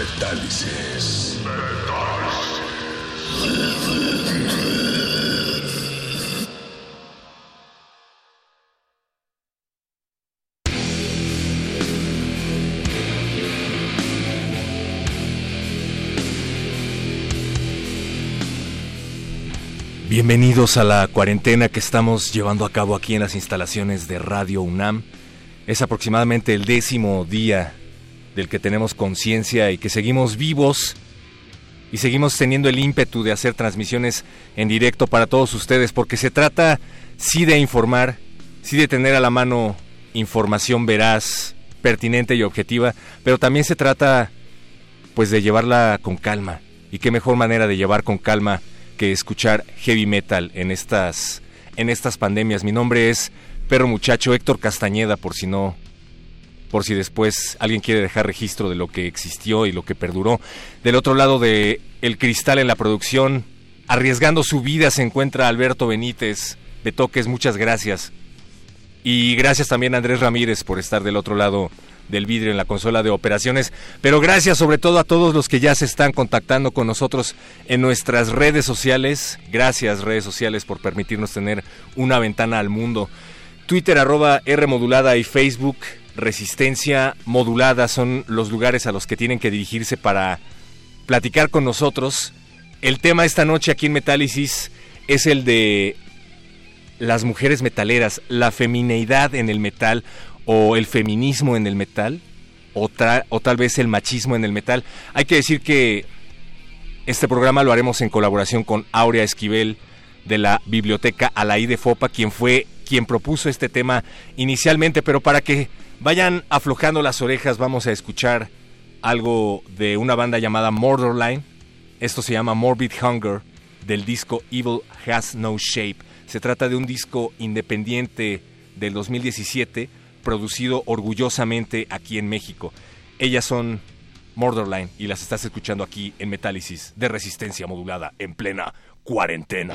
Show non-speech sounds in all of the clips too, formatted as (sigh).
Metálisis. Bienvenidos a la cuarentena que estamos llevando a cabo aquí en las instalaciones de Radio UNAM. Es aproximadamente el décimo día del que tenemos conciencia y que seguimos vivos y seguimos teniendo el ímpetu de hacer transmisiones en directo para todos ustedes, porque se trata sí de informar, sí de tener a la mano información veraz, pertinente y objetiva, pero también se trata pues de llevarla con calma. Y qué mejor manera de llevar con calma que escuchar heavy metal en estas en estas pandemias. Mi nombre es Perro Muchacho Héctor Castañeda, por si no por si después alguien quiere dejar registro de lo que existió y lo que perduró. Del otro lado de El Cristal en la producción, arriesgando su vida se encuentra Alberto Benítez. de Toques, muchas gracias. Y gracias también a Andrés Ramírez por estar del otro lado del vidrio en la consola de operaciones. Pero gracias sobre todo a todos los que ya se están contactando con nosotros en nuestras redes sociales. Gracias redes sociales por permitirnos tener una ventana al mundo. Twitter arroba R modulada y Facebook resistencia modulada son los lugares a los que tienen que dirigirse para platicar con nosotros. El tema esta noche aquí en Metálisis es el de las mujeres metaleras, la femineidad en el metal o el feminismo en el metal o, o tal vez el machismo en el metal. Hay que decir que este programa lo haremos en colaboración con Aurea Esquivel de la Biblioteca Alaí de Fopa, quien fue quien propuso este tema inicialmente, pero para que Vayan aflojando las orejas, vamos a escuchar algo de una banda llamada Murderline. Esto se llama Morbid Hunger del disco Evil Has No Shape. Se trata de un disco independiente del 2017 producido orgullosamente aquí en México. Ellas son Murderline y las estás escuchando aquí en Metálisis de resistencia modulada en plena cuarentena.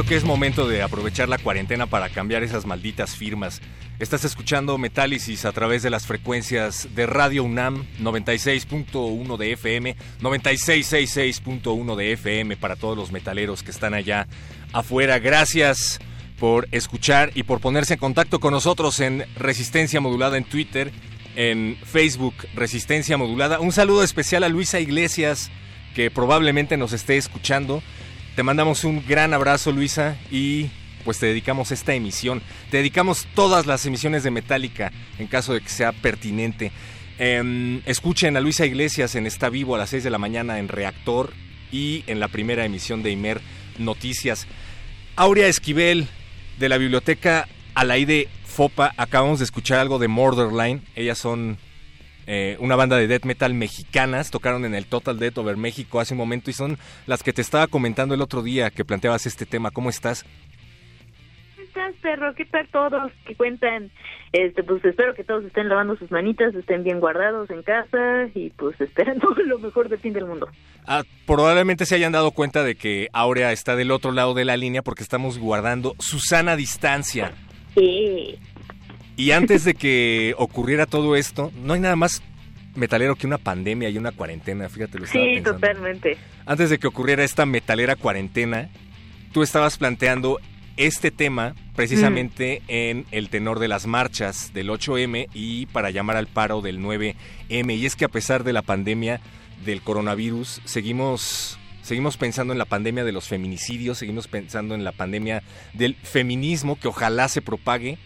Creo que es momento de aprovechar la cuarentena para cambiar esas malditas firmas. Estás escuchando Metálisis a través de las frecuencias de Radio UNAM 96.1 de FM, 9666.1 de FM para todos los metaleros que están allá afuera. Gracias por escuchar y por ponerse en contacto con nosotros en Resistencia Modulada en Twitter, en Facebook Resistencia Modulada. Un saludo especial a Luisa Iglesias que probablemente nos esté escuchando. Te mandamos un gran abrazo, Luisa, y pues te dedicamos esta emisión. Te dedicamos todas las emisiones de Metallica, en caso de que sea pertinente. Em, escuchen a Luisa Iglesias en Está Vivo a las 6 de la mañana en Reactor y en la primera emisión de Imer Noticias. Aurea Esquivel, de la biblioteca Alaide Fopa, acabamos de escuchar algo de Borderline. Ellas son eh, una banda de death metal mexicanas, tocaron en el Total Death Over México hace un momento y son las que te estaba comentando el otro día que planteabas este tema. ¿Cómo estás? ¿Cómo estás, perro? ¿Qué tal todos? ¿Qué cuentan? Este, pues espero que todos estén lavando sus manitas, estén bien guardados en casa y pues (laughs) esperando lo mejor del fin del mundo. Ah, probablemente se hayan dado cuenta de que Aurea está del otro lado de la línea porque estamos guardando Susana distancia. Sí. Y antes de que ocurriera todo esto, no hay nada más metalero que una pandemia y una cuarentena, fíjate lo estaba Sí, pensando. totalmente. Antes de que ocurriera esta metalera cuarentena, tú estabas planteando este tema precisamente en el tenor de las marchas del 8M y para llamar al paro del 9M. Y es que a pesar de la pandemia del coronavirus, seguimos seguimos pensando en la pandemia de los feminicidios, seguimos pensando en la pandemia del feminismo que ojalá se propague.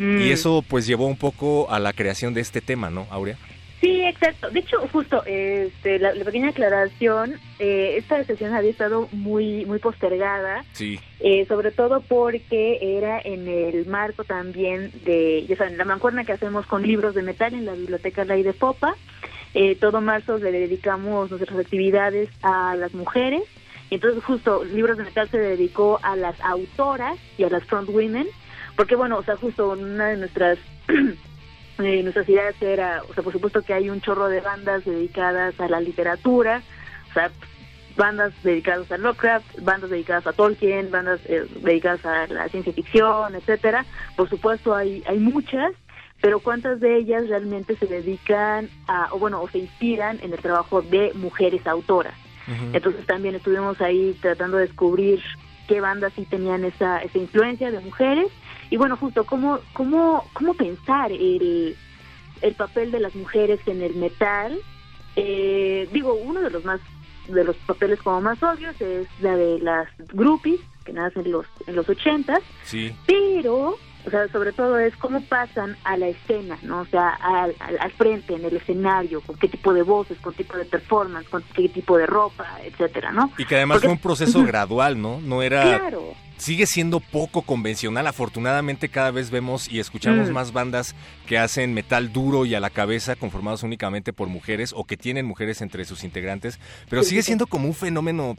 Mm. Y eso pues llevó un poco a la creación de este tema, ¿no, Aurea? Sí, exacto. De hecho, justo, este, la, la pequeña aclaración, eh, esta sesión había estado muy, muy postergada, Sí. eh, sobre todo porque era en el marco también de, ya saben, la mancuerna que hacemos con libros de metal en la Biblioteca Ley de Popa. Eh, todo marzo le dedicamos nuestras actividades a las mujeres. Y entonces justo Libros de Metal se dedicó a las autoras y a las front women, porque bueno, o sea, justo una de nuestras (clears throat) eh, nuestras ideas era, o sea, por supuesto que hay un chorro de bandas dedicadas a la literatura, o sea, bandas dedicadas a Lovecraft, bandas dedicadas a Tolkien, bandas eh, dedicadas a la ciencia ficción, etcétera. Por supuesto hay hay muchas, pero cuántas de ellas realmente se dedican a, o bueno, o se inspiran en el trabajo de mujeres autoras. Entonces también estuvimos ahí tratando de descubrir qué bandas sí tenían esa, esa influencia de mujeres y bueno, justo cómo, cómo, cómo pensar el, el papel de las mujeres en el metal. Eh, digo, uno de los más de los papeles como más obvios es la de las groupies que nacen en los en los ochentas Sí. pero o sea sobre todo es cómo pasan a la escena no o sea al, al, al frente en el escenario con qué tipo de voces con qué tipo de performance con qué tipo de ropa etcétera no Y que además Porque- fue un proceso gradual, ¿no? No era... claro Sigue siendo poco convencional. Afortunadamente cada vez vemos y escuchamos Mm. más bandas que hacen metal duro y a la cabeza, conformados únicamente por mujeres o que tienen mujeres entre sus integrantes. Pero Sí, sigue siendo como un fenómeno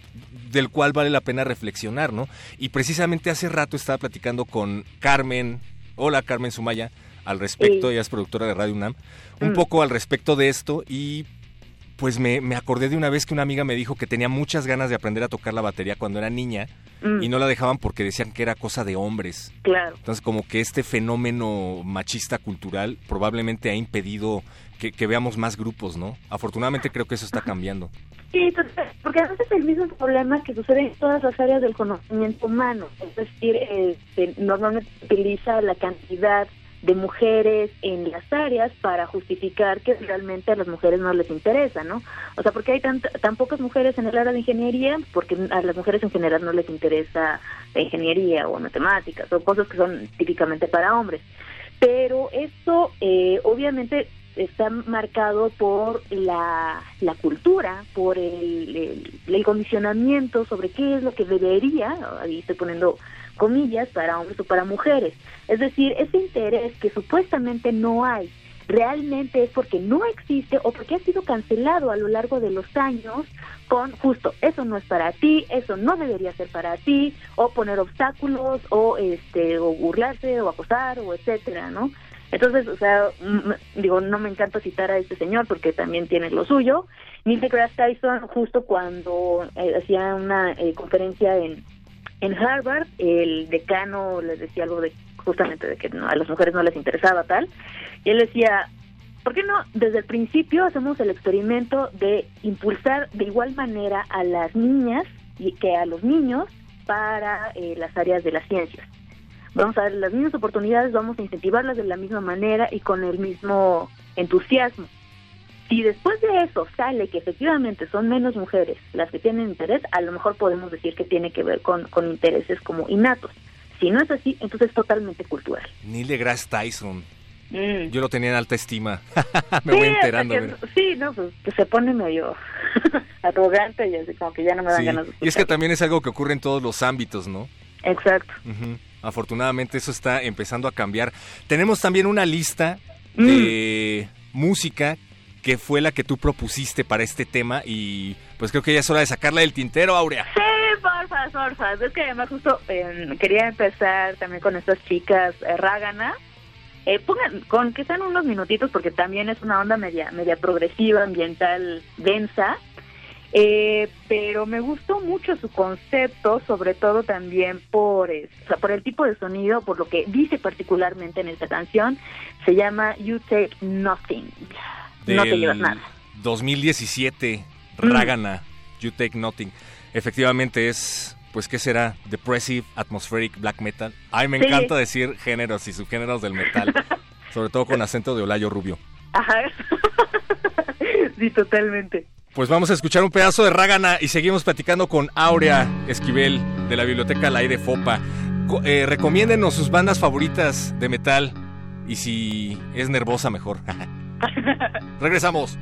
del cual vale la pena reflexionar, ¿no? Y precisamente hace rato estaba platicando con Carmen. Hola Carmen Sumaya. Al respecto, Sí. ella es productora de Radio UNAM. Un Mm. poco al respecto de esto y pues me, me acordé de una vez que una amiga me dijo que tenía muchas ganas de aprender a tocar la batería cuando era niña Mm, y no la dejaban porque decían que era cosa de hombres. claro Entonces como que este fenómeno machista cultural probablemente ha impedido que, que veamos más grupos, ¿no? Afortunadamente creo que eso está cambiando. Sí, porque además es el mismo problema que sucede en todas las áreas del conocimiento humano. Es decir, este, normalmente se utiliza la cantidad de mujeres en las áreas para justificar que realmente a las mujeres no les interesa, ¿no? O sea, porque hay tan, tan pocas mujeres en el área de ingeniería, porque a las mujeres en general no les interesa la ingeniería o matemáticas o cosas que son típicamente para hombres. Pero esto, eh, obviamente, está marcado por la, la cultura, por el, el, condicionamiento sobre qué es lo que debería, ahí estoy poniendo comillas, para hombres o para mujeres. Es decir, ese interés que supuestamente no hay, realmente es porque no existe o porque ha sido cancelado a lo largo de los años con justo eso no es para ti, eso no debería ser para ti, o poner obstáculos, o este, o burlarse, o acosar, o etcétera, ¿no? Entonces, o sea, digo, no me encanta citar a este señor porque también tiene lo suyo. Neil deGrasse Tyson, justo cuando eh, hacía una eh, conferencia en, en Harvard, el decano les decía algo de justamente de que a las mujeres no les interesaba tal, y él decía, ¿por qué no desde el principio hacemos el experimento de impulsar de igual manera a las niñas y que a los niños para eh, las áreas de las ciencias? vamos a dar las mismas oportunidades, vamos a incentivarlas de la misma manera y con el mismo entusiasmo. Si después de eso sale que efectivamente son menos mujeres las que tienen interés, a lo mejor podemos decir que tiene que ver con, con intereses como innatos. Si no es así, entonces es totalmente cultural. Neil deGrasse Tyson. Mm. Yo lo tenía en alta estima. (laughs) me voy enterando. sí, no, pues, se pone medio (laughs) arrogante y así como que ya no me dan ganas de Y es que también es algo que ocurre en todos los ámbitos, ¿no? Exacto. Afortunadamente eso está empezando a cambiar. Tenemos también una lista de mm. música que fue la que tú propusiste para este tema y pues creo que ya es hora de sacarla del tintero, Aurea. Sí, porfa, porfa. Es que además justo em, quería empezar también con estas chicas eh, Rágana. Eh, pongan, con que sean unos minutitos porque también es una onda media, media progresiva, ambiental, densa. Eh, pero me gustó mucho su concepto, sobre todo también por, por el tipo de sonido, por lo que dice particularmente en esta canción, se llama You Take Nothing. No te llevas nada. 2017, Ragana, You Take Nothing. Efectivamente es, pues, ¿qué será? Depressive, Atmospheric, Black Metal. Ay, me encanta decir géneros y subgéneros del metal, (laughs) sobre todo con acento de Olayo Rubio. Ajá. (laughs) sí, totalmente. Pues vamos a escuchar un pedazo de Rágana y seguimos platicando con Aurea Esquivel de la Biblioteca La Aire Fopa. Eh, recomiéndenos sus bandas favoritas de metal y si es nervosa mejor. (laughs) (laughs) Regresamos.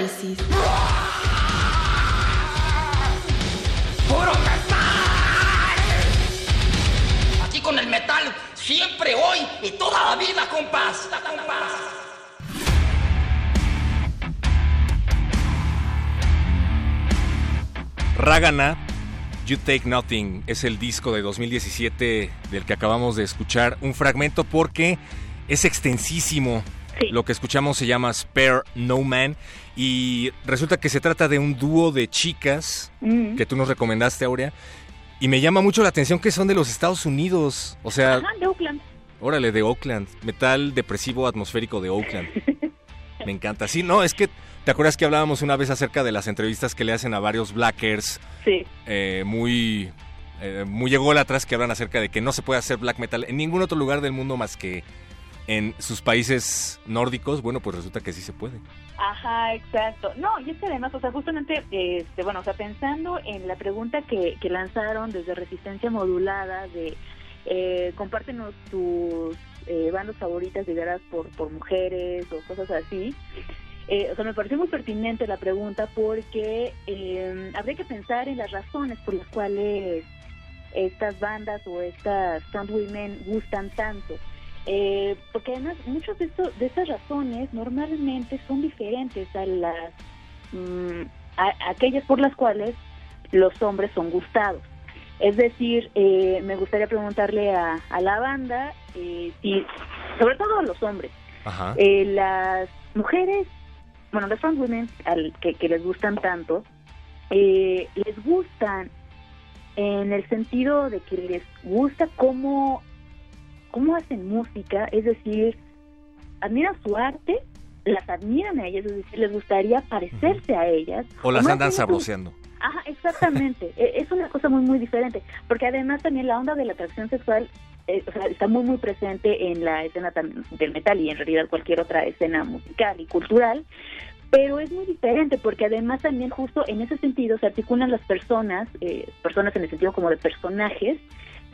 Metálisis. ¡Puro metal! Aquí con el metal, siempre, hoy y toda la vida, compás. compás. Ragana, You Take Nothing, es el disco de 2017 del que acabamos de escuchar un fragmento porque es extensísimo. Lo que escuchamos se llama Spare No Man y resulta que se trata de un dúo de chicas Mm. que tú nos recomendaste, Aurea. Y me llama mucho la atención que son de los Estados Unidos. O sea, Ajá, de Oakland. órale, de Oakland. Metal depresivo atmosférico de Oakland. (laughs) Me encanta. Sí, no, es que te acuerdas que hablábamos una vez acerca de las entrevistas que le hacen a varios blackers Sí. eh, muy, eh, muy ególatras que hablan acerca de que no se puede hacer black metal en ningún otro lugar del mundo más que en sus países nórdicos. Bueno, pues resulta que sí se puede. Ajá, exacto. No, y es que además, o sea, justamente, este, bueno, o sea, pensando en la pregunta que, que lanzaron desde Resistencia Modulada de eh, compártenos tus eh, bandas favoritas lideradas por, por mujeres o cosas así. Eh, o sea, me pareció muy pertinente la pregunta porque eh, habría que pensar en las razones por las cuales estas bandas o estas front women gustan tanto. Eh, porque además muchas de, esto- de esas razones normalmente son diferentes a las mm, a- aquellas por las cuales los hombres son gustados. Es decir, eh, me gustaría preguntarle a, a la banda, eh, si, sobre todo a los hombres, Ajá. eh, las mujeres, bueno, las front women al, que, que les gustan tanto, eh, les gustan en el sentido de que les gusta cómo, cómo hacen música, es decir, admiran su arte, las admiran a ellas, es decir, les gustaría parecerse a ellas. O las andan sabroseando. Ajá, exactamente. (laughs) E- es una cosa muy, muy diferente. Porque además también la onda de la atracción sexual eh, o sea, está muy, muy presente en la escena del metal y en realidad cualquier otra escena musical y cultural. Pero es muy diferente porque además también justo en ese sentido se articulan las personas, eh, personas en el sentido como de personajes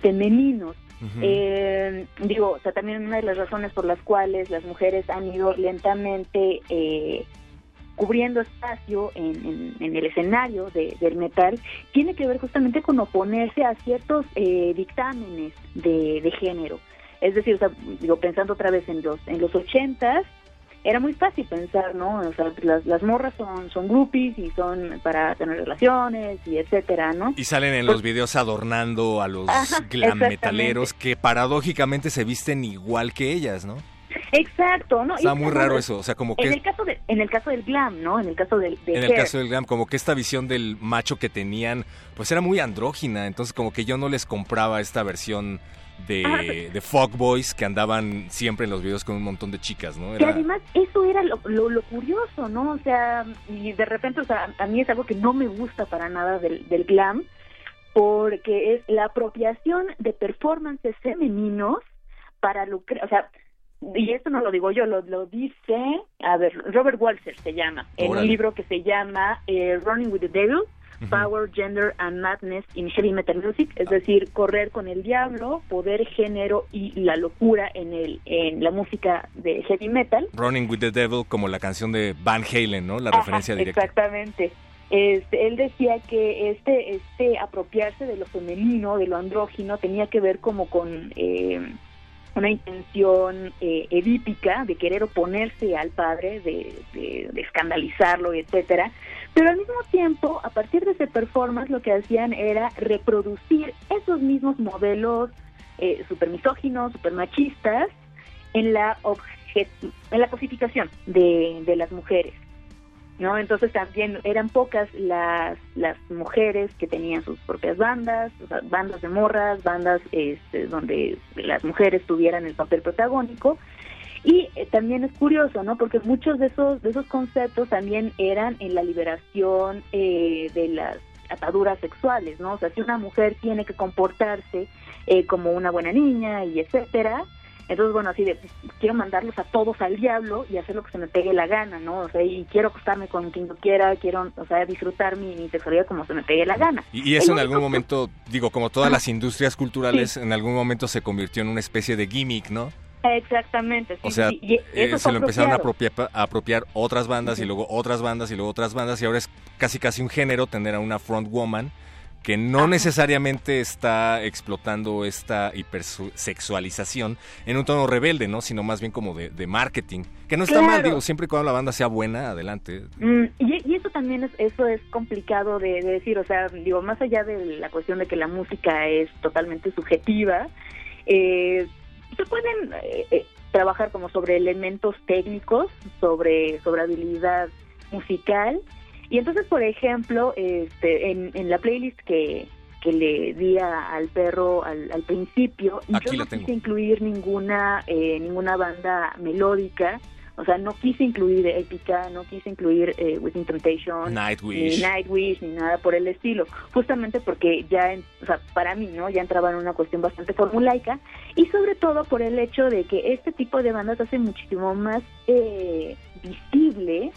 femeninos. Eh, digo, o sea, también una de las razones por las cuales las mujeres han ido lentamente eh, cubriendo espacio en, en- el escenario de- del metal tiene que ver justamente con oponerse a ciertos eh, dictámenes de, de género. Es decir, o sea, digo, pensando otra vez en los en los ochentas, era muy fácil pensar, ¿no? O sea, las, las morras son, son groupies y son para tener relaciones y etcétera, ¿no? Y salen en los videos adornando a los Ajá, glam metaleros que paradójicamente se visten igual que ellas, ¿no? Exacto, ¿no? Está muy raro eso, o sea, como En que el caso de, en el caso del glam, ¿no? En el caso del, de en el hair. caso del glam, como que esta visión del macho que tenían, pues era muy andrógina, entonces como que yo no les compraba esta versión de, pero- de fuckboys que andaban siempre en los videos con un montón de chicas, ¿no? Que además eso era lo, lo, lo curioso, ¿no? O sea, y de repente, o sea, a mí es algo que no me gusta para nada del, del glam, porque es la apropiación de performances femeninos para lucrar, o sea, y esto no lo digo yo, lo, lo dice, a ver, Robert Walser se llama, en un libro que se llama eh, Running with the Devil, Power, Gender and Madness in Heavy Metal Music, es decir, correr con el diablo, poder, género y la locura en el en la música de heavy metal. Running with the Devil como la canción de Van Halen, ¿no? La Ajá, referencia directa. Exactamente. Este, él decía que este este apropiarse de lo femenino, de lo andrógino, tenía que ver como con eh, una intención eh, edípica de querer oponerse al padre, de, de- de escandalizarlo, etcétera. Pero al mismo tiempo, a partir de ese performance, lo que hacían era reproducir esos mismos modelos eh, super misóginos, super machistas, en la en la cosificación de, de las mujeres. ¿no? Entonces también eran pocas las, las mujeres que tenían sus propias bandas, bandas de morras, bandas este, donde las mujeres tuvieran el papel protagónico. Y eh, también es curioso, ¿no? Porque muchos de esos, de esos conceptos también eran en la liberación eh, de las ataduras sexuales, ¿no? O sea, si una mujer tiene que comportarse eh, como una buena niña y etcétera, entonces, bueno, así de, quiero mandarlos a todos al diablo y hacer lo que se me pegue la gana, ¿no? O sea, y quiero acostarme con quien yo quiera, quiero, o sea, disfrutar mi, mi sexualidad como se me pegue la gana. Y, y eso en algún momento, digo, como todas las industrias culturales, en algún momento se convirtió en una especie de gimmick, ¿no? Exactamente. o sea, eh, se lo empezaron a apropiar, a apropiar, otras bandas y luego otras bandas y luego otras bandas y ahora es casi casi un género tener a una front woman que no necesariamente está explotando esta hipersexualización en un tono rebelde, ¿no? Sino más bien como de, marketing. Que no está mal, digo, siempre y cuando la banda sea buena, adelante. Mm, y, eso también es, eso es complicado de, decir, o sea, digo, más allá de la cuestión de que la música es totalmente subjetiva, eh, se pueden eh, eh, trabajar como sobre elementos técnicos, sobre, sobre habilidad musical, y entonces, por ejemplo, este, en, en la playlist que, que le di al perro al, al principio, yo no quise incluir ninguna, eh, ninguna banda melódica, o sea, no quise incluir épica, no quise incluir eh, Within Temptation, Nightwish. ni Nightwish, ni nada por el estilo, justamente porque ya, o sea, para mí, ¿no? Ya entraba en una cuestión bastante formulaica y sobre todo por el hecho de que este tipo de bandas hace muchísimo más eh, visible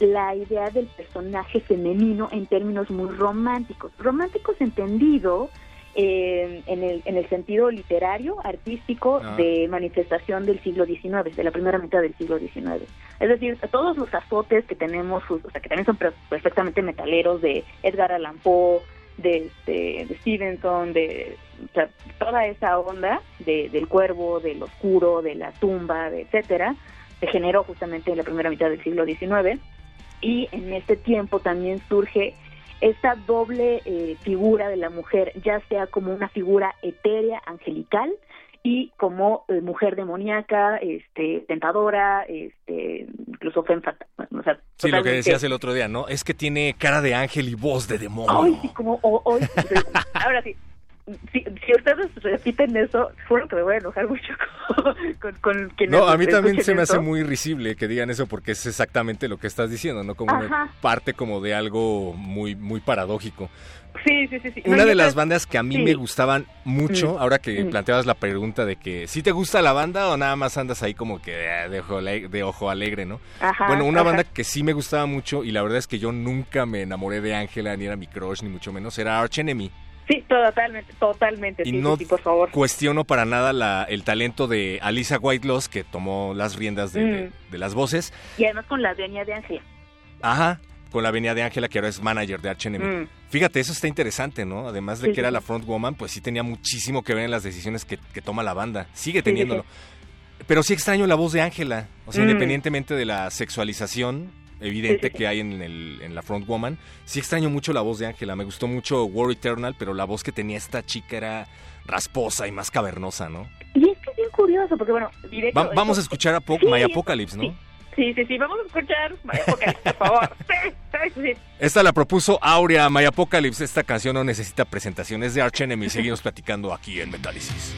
la idea del personaje femenino en términos muy románticos. Románticos entendido eh, en, el, en el sentido literario, artístico, ah. de manifestación del siglo XIX, de la primera mitad del siglo XIX. Es decir, todos los azotes que tenemos, o sea, que también son perfectamente metaleros, de Edgar Allan Poe, de, de, de, Stevenson, de toda esa onda de, del cuervo, del oscuro, de la tumba, de etcétera, se generó justamente en la primera mitad del siglo XIX y en este tiempo también surge esta doble eh, figura de la mujer, ya sea como una figura etérea, angelical, y como eh, mujer demoníaca, este, tentadora, este, incluso femme O sea, sí, lo que decías el otro día, ¿no? Es que tiene cara de ángel y voz de demonio. Ay, sí, como hoy. (laughs) ahora sí, si, si, ustedes repiten eso, juro que me voy a enojar mucho (laughs) con, con, No, a mí también se me hace muy risible que digan eso porque es exactamente lo que estás diciendo, ¿no? Como parte como de algo muy, muy paradójico. Sí, sí, sí. Una de las bandas que a mí me gustaban mucho, mm. ahora que mm. planteabas la pregunta de que si te gusta la banda o nada más andas ahí como que ah, de ojo, de ojo alegre, ¿no? bueno, una banda que sí me gustaba mucho y la verdad es que yo nunca me enamoré de Ángela, ni era mi crush, ni mucho menos, era Arch Enemy. Sí, totalmente, totalmente. Y no por favor. cuestiono para nada la, el talento de Alisa Whiteloss, que tomó las riendas de, mm. las voces. Y además con la venia de Ángela. Ajá, con la venia de Ángela, que ahora es manager de Arch mm. Fíjate, eso está interesante, ¿no? Además de que era la front woman, pues sí tenía muchísimo que ver en las decisiones que, toma la banda. Sigue teniéndolo. Pero sí extraño la voz de Ángela. O sea, mm. independientemente de la sexualización evidente que hay en, el, en la Front Woman. Sí extraño mucho la voz de Ángela, me gustó mucho War Eternal, pero la voz que tenía esta chica era rasposa y más cavernosa, ¿no? Y es que es bien curioso, porque bueno, directo, vamos a escuchar a po My Apocalypse, ¿no? Sí, sí, sí, vamos a escuchar My Apocalypse, por favor. (laughs) Esta la propuso Aurea My Apocalypse. Esta canción no necesita presentaciones de Arch Enemy. Seguimos platicando aquí en Metálisis.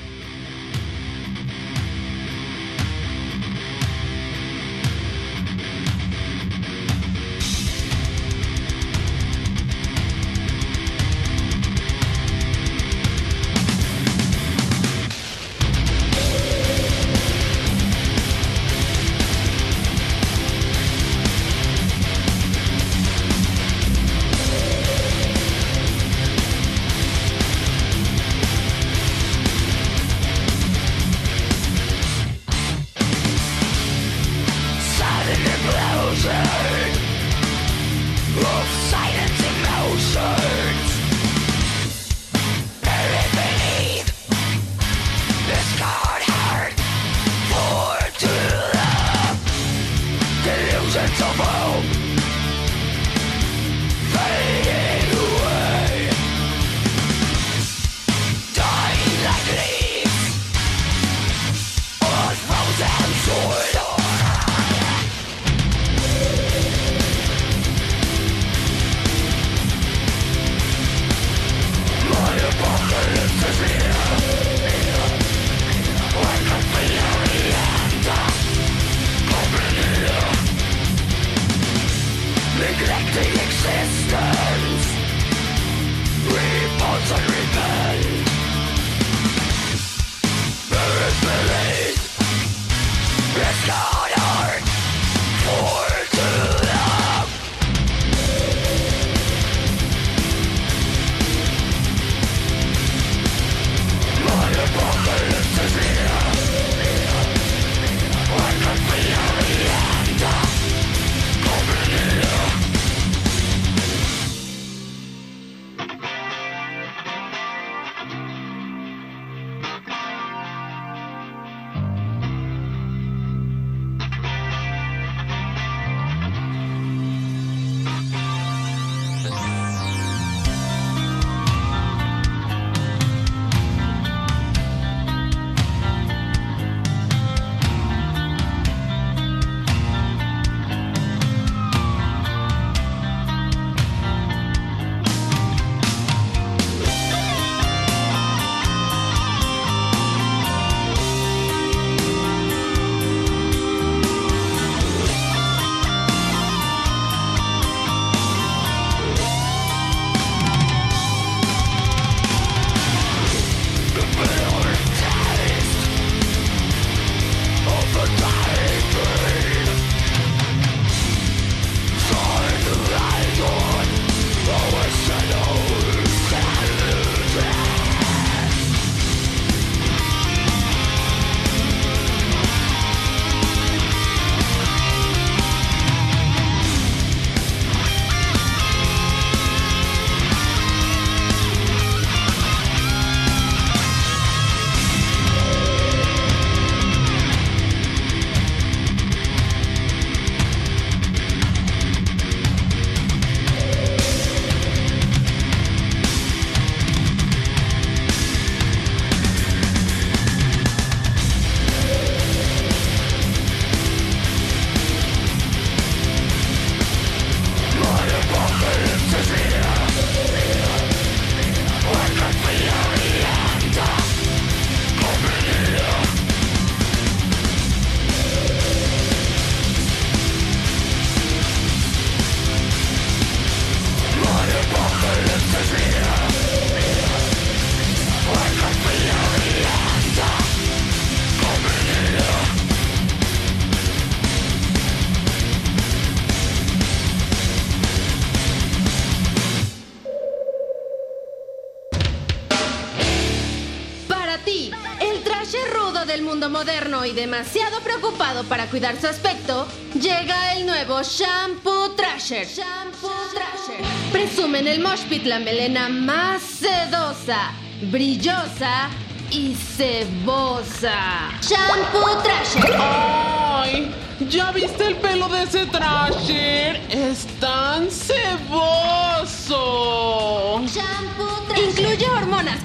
Para cuidar su aspecto, llega el nuevo Shampoo Trasher. Shampoo Trasher. Presumen el Mosh Pit la melena más sedosa, brillosa y cebosa. Shampoo Trasher. ¡Ay! ¿Ya viste el pelo de ese Trasher? Es tan.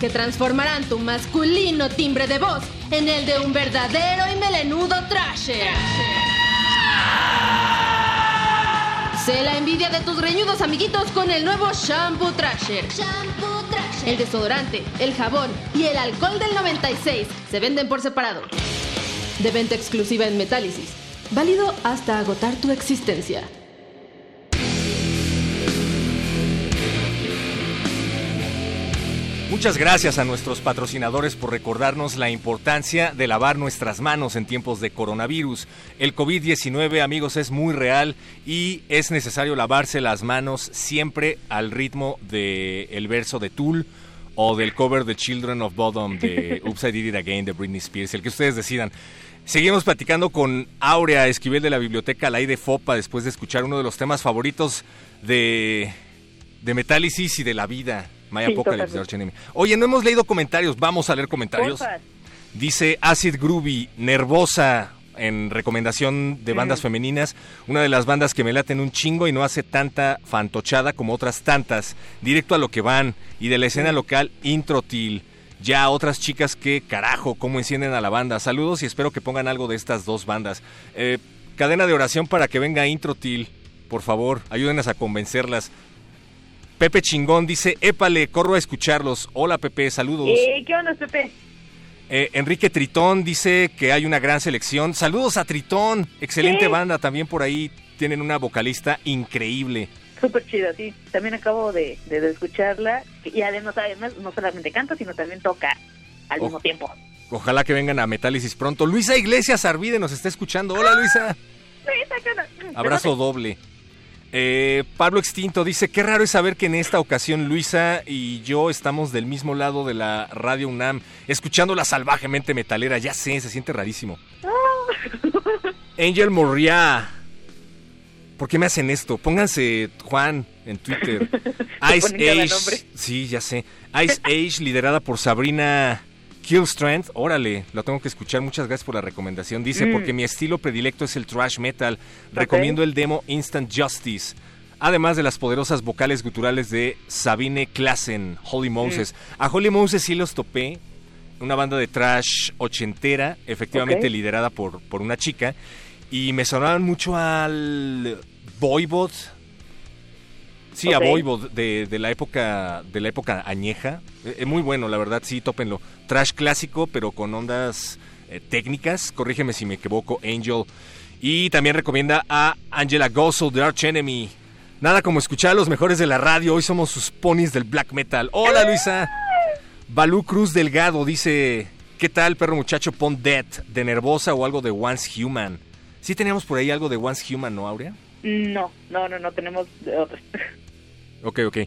Que transformarán tu masculino timbre de voz en el de un verdadero y melenudo Trasher. Sé la envidia de tus reñudos amiguitos con el nuevo Shampoo Trasher. Shampoo Trasher. El desodorante, el jabón y el alcohol del 96 se venden por separado. De venta exclusiva en Metálisis. Válido hasta agotar tu existencia. Muchas gracias a nuestros patrocinadores por recordarnos la importancia de lavar nuestras manos en tiempos de coronavirus. El COVID-19, amigos, es muy real y es necesario lavarse las manos siempre al ritmo del verso de Tool o del cover de Children of Bodom de Oops, I Did It Again de Britney Spears, el que ustedes decidan. Seguimos platicando con Aurea Esquivel de la Biblioteca La de Fopa después de escuchar uno de los temas favoritos de, de Metálisis y de la vida. My Sí, Apocalypse de totalmente. Arch Enemy. Oye, no hemos leído comentarios, vamos a leer comentarios. Porfa. Dice Acid Groovy, nervosa en recomendación de bandas femeninas, una de las bandas que me laten un chingo y no hace tanta fantochada como otras tantas, directo a lo que van, y de la escena local Introtil. Ya otras chicas que carajo, cómo encienden a la banda. Saludos y espero que pongan algo de estas dos bandas. Eh, cadena de oración para que venga Introtil, por favor, ayúdenos a convencerlas. Pepe Chingón dice, épale, corro a escucharlos. Hola Pepe, saludos. Eh, ¿Qué onda, Pepe? Eh, Enrique Tritón dice que hay una gran selección. Saludos a Tritón, excelente banda, también por ahí tienen una vocalista increíble. Súper chida, sí. También acabo de, de- de escucharla. Y además, además, no solamente canta, sino también toca al mismo tiempo. Ojalá que vengan a Metálisis pronto. Luisa Iglesias Arvide nos está escuchando. Hola Luisa, Luisa, ¿qué onda? abrazo doble. Eh, Pablo Extinto dice, qué raro es saber que en esta ocasión Luisa y yo estamos del mismo lado de la radio UNAM, escuchándola salvajemente metalera. Ya sé, se siente rarísimo. Angel Morria. ¿Por qué me hacen esto? Pónganse Juan en Twitter. (laughs) Ice Age. Sí, ya sé. Ice Age, liderada por Sabrina Killstrength. Órale, lo tengo que escuchar. Muchas gracias por la recomendación. Dice, Mm. porque mi estilo predilecto es el thrash metal. Recomiendo el demo Instant Justice. Además de las poderosas vocales guturales de Sabine Klassen, Holy Moses. A Holy Moses sí los topé. Una banda de trash ochentera, efectivamente liderada por, por una chica. Y me sonaban mucho al Voivod. Sí, a de, de la época de la época añeja. Eh, eh, muy bueno, la verdad, sí, tópenlo. Trash clásico, pero con ondas eh, técnicas. Corrígeme si me equivoco, Angel. Y también recomienda a Angela Gossel de Arch Enemy. Nada como escuchar a los mejores de la radio. Hoy somos sus ponis del black metal. Hola, Luisa. Balú Cruz Delgado dice: ¿Qué tal, perro muchacho? Pon Dead de Nervosa o algo de Once Human. Sí, teníamos por ahí algo de Once Human, ¿no, Aurea? No, no, no, no tenemos de otras. (laughs) Ok, ok.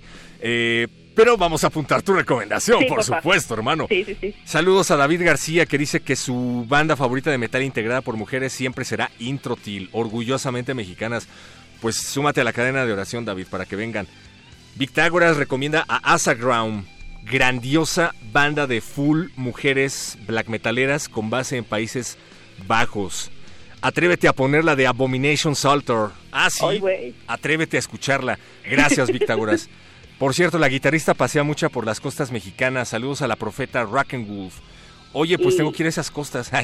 Eh, pero vamos a apuntar tu recomendación, Sí, por supuesto, hermano. Sí, sí, sí. Saludos a David García que dice que su banda favorita de metal integrada por mujeres siempre será Introtil, orgullosamente mexicanas. Pues súmate a la cadena de oración, David, para que vengan. Victágoras recomienda a Asaground, grandiosa banda de full mujeres black metaleras con base en Países Bajos. Atrévete a ponerla de Abomination Salter. Ah, sí. Ay. Atrévete a escucharla. Gracias, Victágoras. (laughs) Por cierto, la guitarrista pasea mucha por las costas mexicanas. Saludos a la profeta Rockenwolf. Oye, pues tengo que ir a esas costas. (laughs)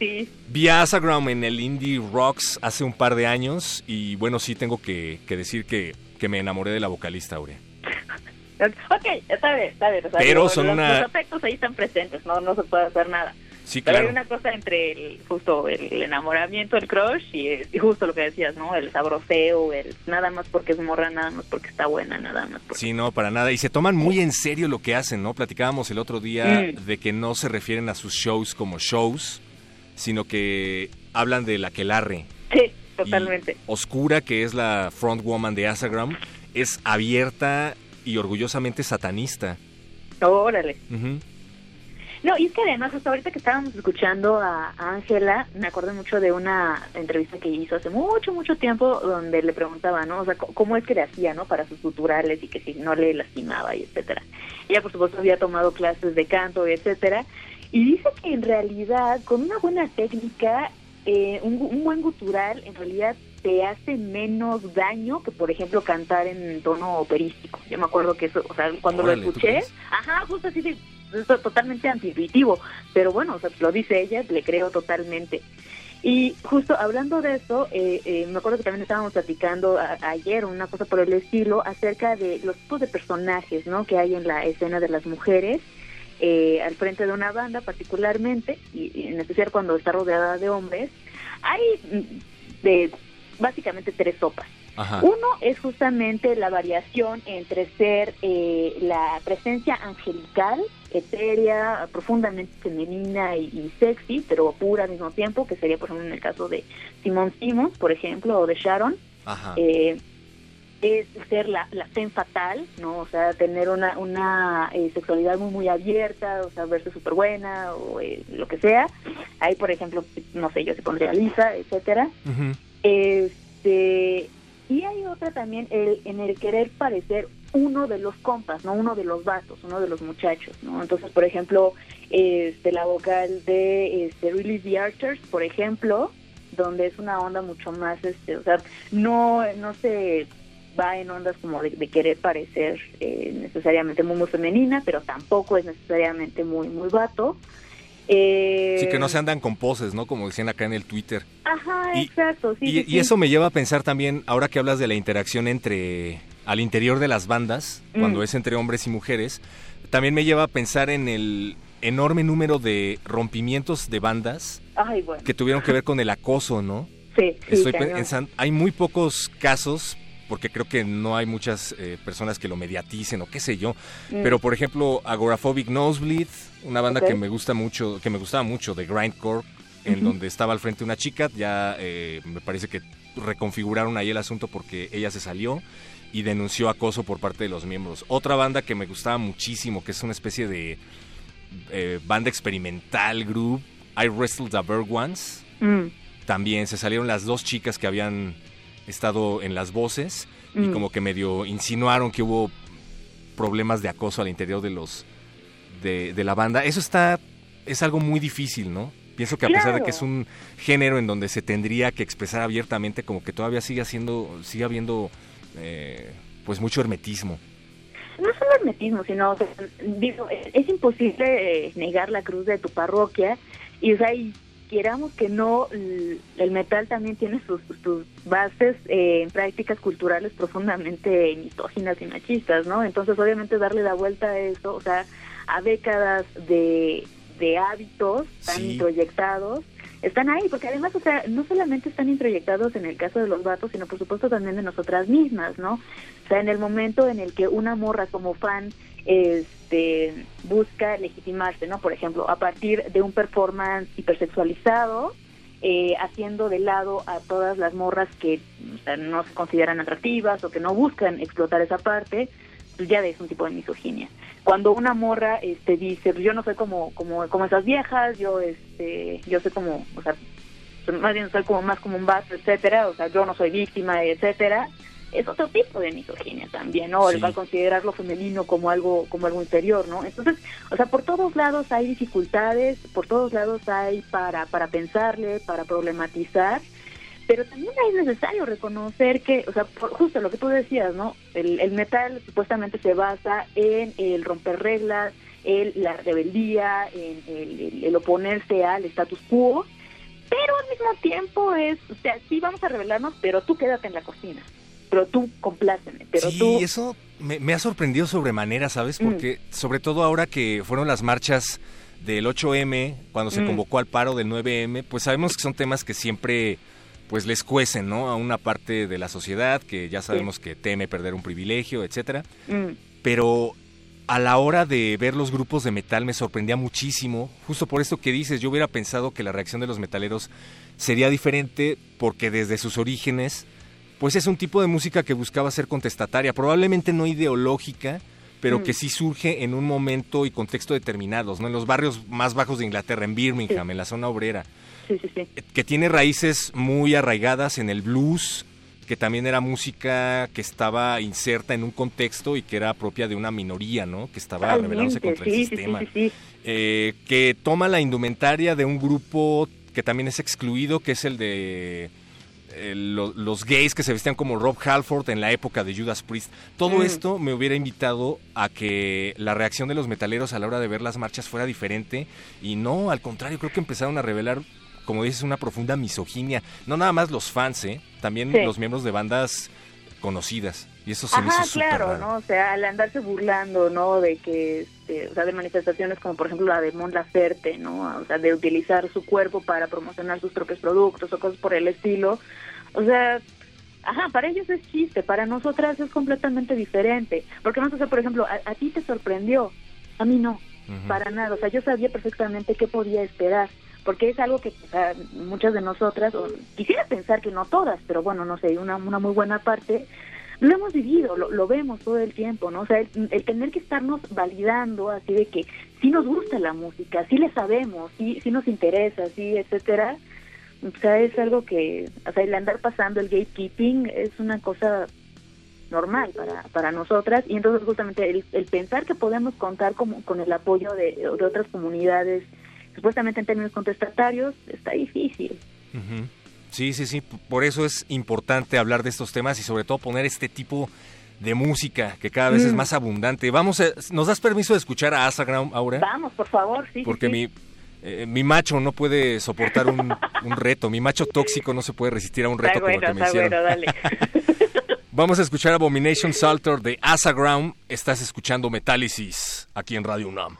Sí. Vi a Asagram en el Indie Rocks hace un par de años y bueno, sí tengo que, que decir que, que me enamoré de la vocalista, Aurea. (laughs) Ok, está bien, está bien. Pero son los, una- los afectos ahí están presentes, no, no se puede hacer nada. Sí, Pero claro. hay una cosa entre el, justo el enamoramiento, el crush y, el- y justo lo que decías, ¿no? El sabroseo, el nada más porque es morra, nada más porque está buena, nada más porque... Sí, no, para nada. Y se toman muy en serio lo que hacen, ¿no? Platicábamos el otro día Mm. de que no se refieren a sus shows como shows, sino que hablan de la Quelarre. Sí, totalmente. Oscura, que es la frontwoman de Asagram, es abierta y orgullosamente satanista. Órale. Ujú. No, y es que además, hasta ahorita que estábamos escuchando a Ángela, me acordé mucho de una entrevista que hizo hace mucho, mucho tiempo, donde le preguntaba, ¿no? O sea, cómo es que le hacía, ¿no? Para sus culturales y que si no le lastimaba y etcétera. Ella, por supuesto, había tomado clases de canto y etcétera. Y dice que en realidad, con una buena técnica, eh, un, un buen gutural, en realidad te hace menos daño que, por ejemplo, cantar en tono operístico. Yo me acuerdo que eso, o sea, cuando Órale, lo ¿tú escuché, ajá, justo así de, es totalmente antiintuitivo, pero bueno, o sea, lo dice ella, le creo totalmente. Y justo hablando de eso, eh, eh, me acuerdo que también estábamos platicando a- ayer una cosa por el estilo acerca de los tipos de personajes, ¿no? Que hay en la escena de las mujeres eh, al frente de una banda, particularmente, y, y en especial cuando está rodeada de hombres. Hay mm, de básicamente tres sopas. Ajá. Uno es justamente la variación entre ser eh, la presencia angelical, etérea, profundamente femenina y, y sexy, pero pura al mismo tiempo, que sería, por ejemplo, en el caso de Simon Simons, por ejemplo, o de Sharon. Ajá. Eh, es ser la, la femme fatal, ¿no? O sea, tener una, una eh, sexualidad muy, muy abierta, o sea, verse súper buena o eh, lo que sea. Ahí, por ejemplo, no sé, yo se pondría lisa, etcétera. Este, y hay otra también el, en el querer parecer uno de los compas, no uno de los vatos, uno de los muchachos, ¿no? Entonces, por ejemplo, este, la vocal de este, Release the Archers, por ejemplo, donde es una onda mucho más, este, o sea, no, no se va en ondas como de, de querer parecer eh, necesariamente muy, muy femenina, pero tampoco es necesariamente muy, muy vato. Eh, Sí, que no se andan con poses, ¿no? Como decían acá en el Twitter. Ajá, Y- exacto. Sí, y, sí, y sí. eso me lleva a pensar también, ahora que hablas de la interacción entre al interior de las bandas, cuando Mm. es entre hombres y mujeres, también me lleva a pensar en el enorme número de rompimientos de bandas Ay, bueno. que tuvieron que ver con el acoso, ¿no? Sí, sí, Estoy pensando, hay muy pocos casos, porque creo que no hay muchas eh, personas que lo mediaticen o qué sé yo, Mm. pero por ejemplo, Agoraphobic Nosebleed, una banda que me gusta mucho, que me gustaba mucho de Grindcore, en donde estaba al frente una chica, ya eh, me parece que reconfiguraron ahí el asunto porque ella se salió y denunció acoso por parte de los miembros. Otra banda que me gustaba muchísimo, que es una especie de eh, banda experimental group, I Wrestled a Bird Once, Mm. también se salieron las dos chicas que habían estado en las voces y Mm. como que medio insinuaron que hubo problemas de acoso al interior de los de, de la banda. Eso está es algo muy difícil, ¿no? Pienso que a pesar de que es un género en donde se tendría que expresar abiertamente, como que todavía sigue haciendo, sigue habiendo eh, pues mucho hermetismo. No solo hermetismo, sino, o sea, digo, es, imposible eh, negar la cruz de tu parroquia y, o sea, y queramos que no, el metal también tiene sus, sus bases eh, en prácticas culturales profundamente misóginas y machistas, ¿no? Entonces, obviamente, darle la vuelta a eso, o sea, a décadas de, de hábitos tan Sí. introyectados, están ahí, porque además, o sea, no solamente están introyectados en el caso de los vatos, sino por supuesto también de nosotras mismas, ¿no? O sea, en el momento en el que una morra como fan este busca legitimarse, ¿no? Por ejemplo, a partir de un performance hipersexualizado, eh, haciendo de lado a todas las morras que no se consideran atractivas o que no buscan explotar esa parte, pues ya es un tipo de misoginia. Cuando una morra este dice, pues yo no soy como como como esas viejas, yo este yo soy como, o sea, más bien soy como más como un vato, etcétera, o sea, yo no soy víctima, etcétera, es otro tipo de misoginia también, ¿no? El Sí. cual considerar lo femenino como algo como algo inferior, ¿no? Entonces, o sea, por todos lados hay dificultades, por todos lados hay para para pensarle, para problematizar, pero también es necesario reconocer que, o sea, por- justo lo que tú decías, ¿no? El, el metal supuestamente se basa en el romper reglas, en la rebeldía, en el, el- el oponerse al status quo, pero al mismo tiempo es, o sea, sí vamos a rebelarnos, pero tú quédate en la cocina, pero tú compláceme, pero sí, tú... eso me, me ha sorprendido sobremanera, ¿sabes? Mm. Porque sobre todo ahora que fueron las marchas del 8M, cuando se Mm. convocó al paro del 9M, pues sabemos que son temas que siempre pues les cuecen, ¿no? A una parte de la sociedad que ya sabemos que teme perder un privilegio, etcétera. Mm, Pero a la hora de ver los grupos de metal me sorprendía muchísimo, justo por esto que dices, yo hubiera pensado que la reacción de los metaleros sería diferente porque desde sus orígenes, pues es un tipo de música que buscaba ser contestataria, probablemente no ideológica, pero Mm. que sí surge en un momento y contexto determinados, ¿no? En los barrios más bajos de Inglaterra, en Birmingham, en la zona obrera, Sí, sí, sí. que tiene raíces muy arraigadas en el blues, que también era música que estaba inserta en un contexto y que era propia de una minoría, ¿no? Que estaba rebelándose Totalmente, contra sí, el sistema. sí, sí. Eh, que toma la indumentaria de un grupo que también es excluido, que es el de eh, lo- los gays que se vestían como Rob Halford en la época de Judas Priest. Todo Mm. esto me hubiera invitado a que la reacción de los metaleros a la hora de ver las marchas fuera diferente y no, al contrario, creo que empezaron a revelar, como dices, una profunda misoginia. No nada más los fans, ¿eh? también Sí. los miembros de bandas conocidas. Y eso se me Ajá, hizo súper claro, raro. ¿no? O sea, al andarse burlando, ¿no? De que, este, o sea, de manifestaciones como por ejemplo la de Mon Laferte, ¿no? O sea, de utilizar su cuerpo para promocionar sus propios productos o cosas por el estilo. O sea, ajá, para ellos es chiste, para nosotras es completamente diferente. Porque no sé, por ejemplo, a, a ti te sorprendió, a mí no, para nada. O sea, yo sabía perfectamente qué podía esperar. Porque es algo que muchas de nosotras, o quisiera pensar que no todas, pero bueno, no sé, una, una muy buena parte, lo hemos vivido, lo, vemos todo el tiempo, ¿no? O sea, el, el tener que estarnos validando así de que sí nos gusta la música, sí le sabemos, sí, sí nos interesa, sí, etcétera. O sea, es algo que, o sea, el andar pasando el gatekeeping es una cosa normal para, para nosotras y entonces justamente el, el pensar que podemos contar como, con el apoyo de otras comunidades, supuestamente en términos contestatarios, está difícil. Sí, sí, sí. Por eso es importante hablar de estos temas y sobre todo poner este tipo de música que cada vez es Mm. más abundante. Vamos, a- ¿nos das permiso de escuchar a Asagram ahora? Vamos, por favor, sí. Porque sí. mi eh, mi macho no puede soportar un, un reto. Mi macho tóxico no se puede resistir a un reto como el que me hicieron. bueno, dale. (laughs) (laughs) Vamos a escuchar Abomination Salter de Asagram. Estás escuchando Metálisis aquí en Radio UNAM.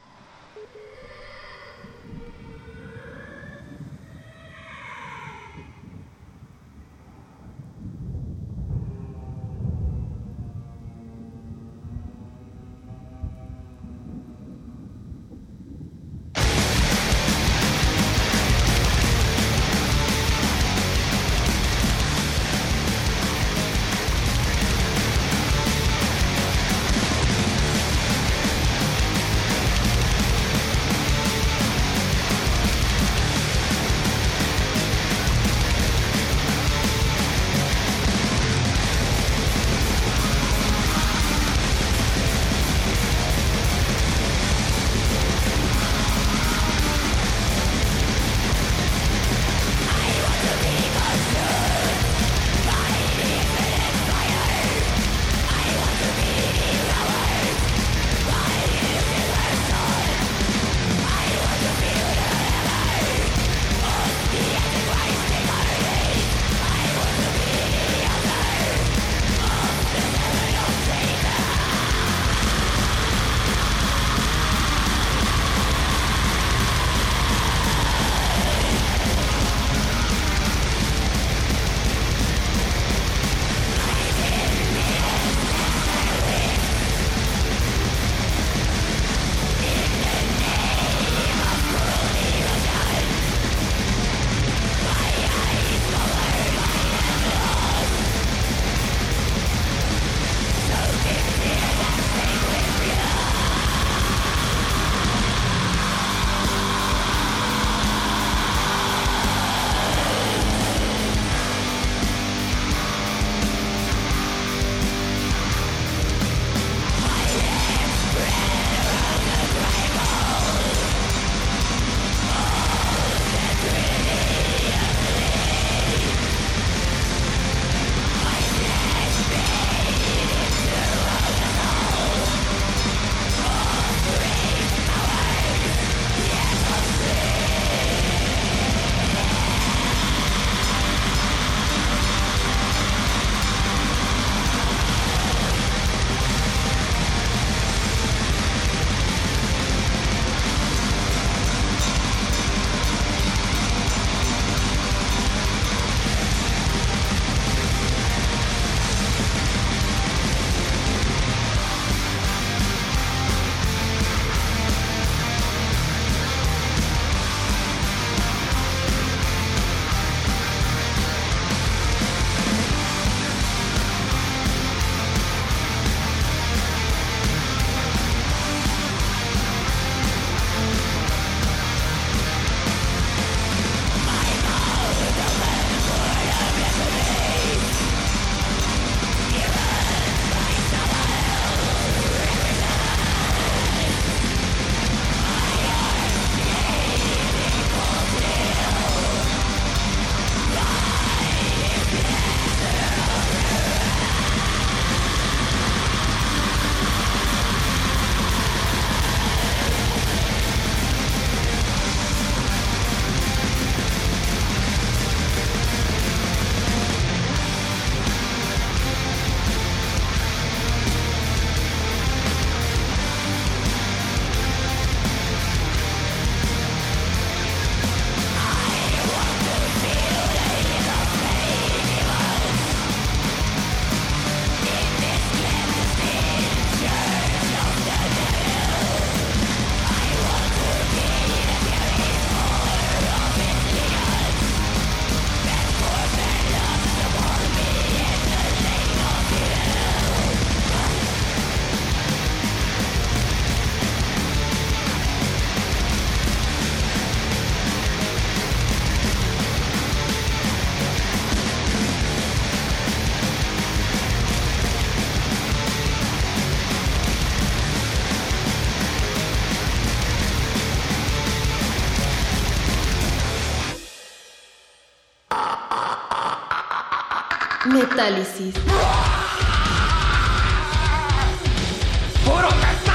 ¡Puro metal!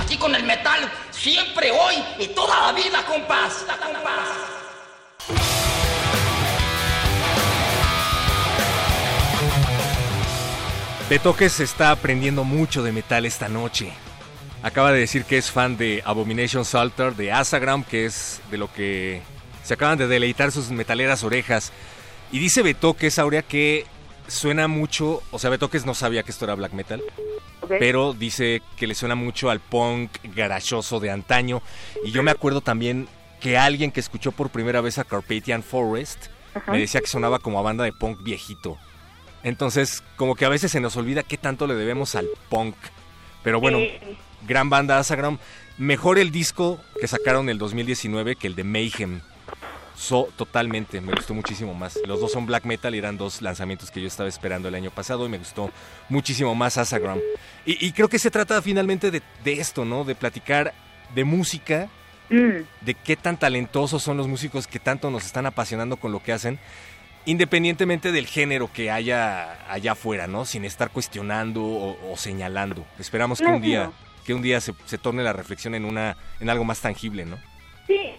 Aquí con el metal, siempre, hoy y toda la vida, compás. compás. Betoques está aprendiendo mucho de metal esta noche. Acaba de decir que es fan de Abomination Salter, de Asagram, que es de lo que se acaban de deleitar sus metaleras orejas. Y dice Betoques, Aurea, que suena mucho, o sea, Betoques no sabía que esto era black metal, pero dice que le suena mucho al punk garachoso de antaño. Y yo me acuerdo también que alguien que escuchó por primera vez a Carpathian Forest me decía que sonaba como a banda de punk viejito. Entonces, como que a veces se nos olvida qué tanto le debemos al punk. Pero bueno, Sí. gran banda Asagram. Mejor el disco que sacaron el 2019 que el de Mayhem. So, totalmente, me gustó muchísimo más. Los dos son black metal y eran dos lanzamientos que yo estaba esperando el año pasado y me gustó muchísimo más Asagram. Y, y creo que se trata finalmente de, de esto, ¿no? De platicar de música, Mm, de qué tan talentosos son los músicos que tanto nos están apasionando con lo que hacen, independientemente del género que haya allá afuera, ¿no? Sin estar cuestionando o, o señalando. Esperamos que un día, que un día se, se torne la reflexión en una, en algo más tangible, ¿no? Sí,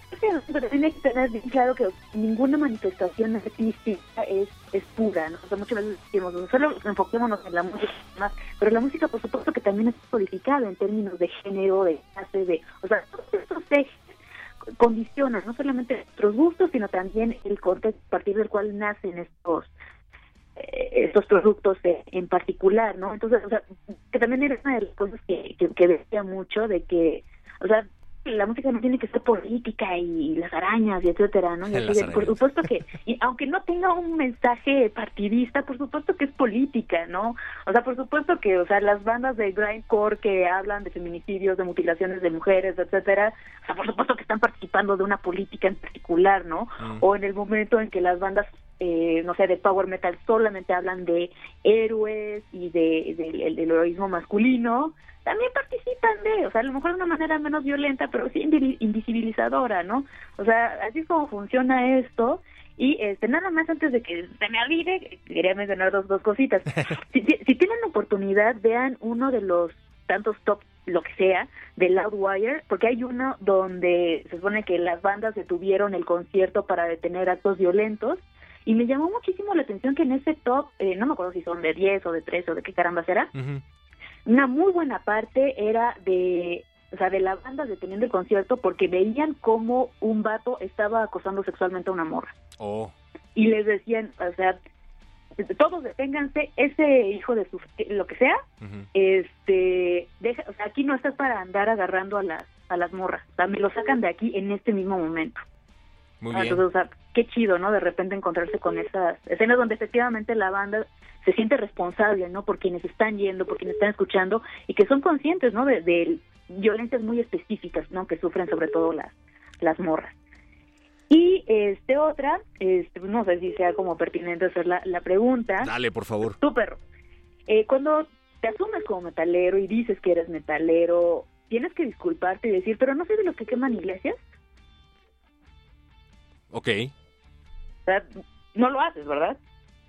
pero tiene que tener bien claro que ninguna manifestación artística es, es pura, ¿no? O sea, muchas veces decimos, solo enfoquémonos en la música pero la música, por supuesto, que también es codificada en términos de género, de clase, de... O sea, todos estos ejes condicionan no solamente nuestros gustos, sino también el contexto a partir del cual nacen estos eh, estos productos en particular, ¿no? Entonces, o sea, que también era una de las cosas que, que decía mucho de que, o sea, la música no tiene que ser política y las arañas y etcétera, ¿no? Y (laughs) así por supuesto que, y aunque no tenga un mensaje partidista, por supuesto que es política, ¿no? O sea, por supuesto que, o sea, las bandas de grindcore que hablan de feminicidios, de mutilaciones de mujeres, etcétera, o sea, por supuesto que están participando de una política en particular, ¿no? Mm. O en el momento en que las bandas, eh, no sé, de power metal solamente hablan de héroes y de, de- del- del heroísmo masculino, también participan de, o sea, a lo mejor de una manera menos violenta, pero sí invi- invisibilizadora, ¿no? O sea, así es como funciona esto. Y este nada más antes de que se me olvide, quería mencionar dos, dos cositas. (laughs) si, si, si tienen la oportunidad, vean uno de los tantos top, lo que sea, de Loudwire, porque hay uno donde se supone que las bandas detuvieron el concierto para detener actos violentos. Y me llamó muchísimo la atención que en ese top, eh, no me acuerdo si son de 10 o de 3 o de qué caramba será, una muy buena parte era de o sea de la banda deteniendo el concierto porque veían cómo un vato estaba acosando sexualmente a una morra. Oh, y les decían o sea todos deténganse ese hijo de su lo que sea este deja o sea aquí no estás para andar agarrando a las a las morras o sea me lo sacan de aquí en este mismo momento. Muy Ah, bien. Entonces, o sea, qué chido, ¿no? De repente encontrarse con esas escenas donde efectivamente la banda se siente responsable, ¿no? Por quienes están yendo, por quienes están escuchando y que son conscientes, ¿no? De, de violencias muy específicas, ¿no? Que sufren sobre todo las las morras. Y este otra, este, no sé si sea como pertinente hacer la, la pregunta. Dale, por favor. Tú, perro. Eh, cuando te asumes como metalero y dices que eres metalero, tienes que disculparte y decir, pero no sé de los que queman iglesias. Ok. O sea, no lo haces, ¿verdad?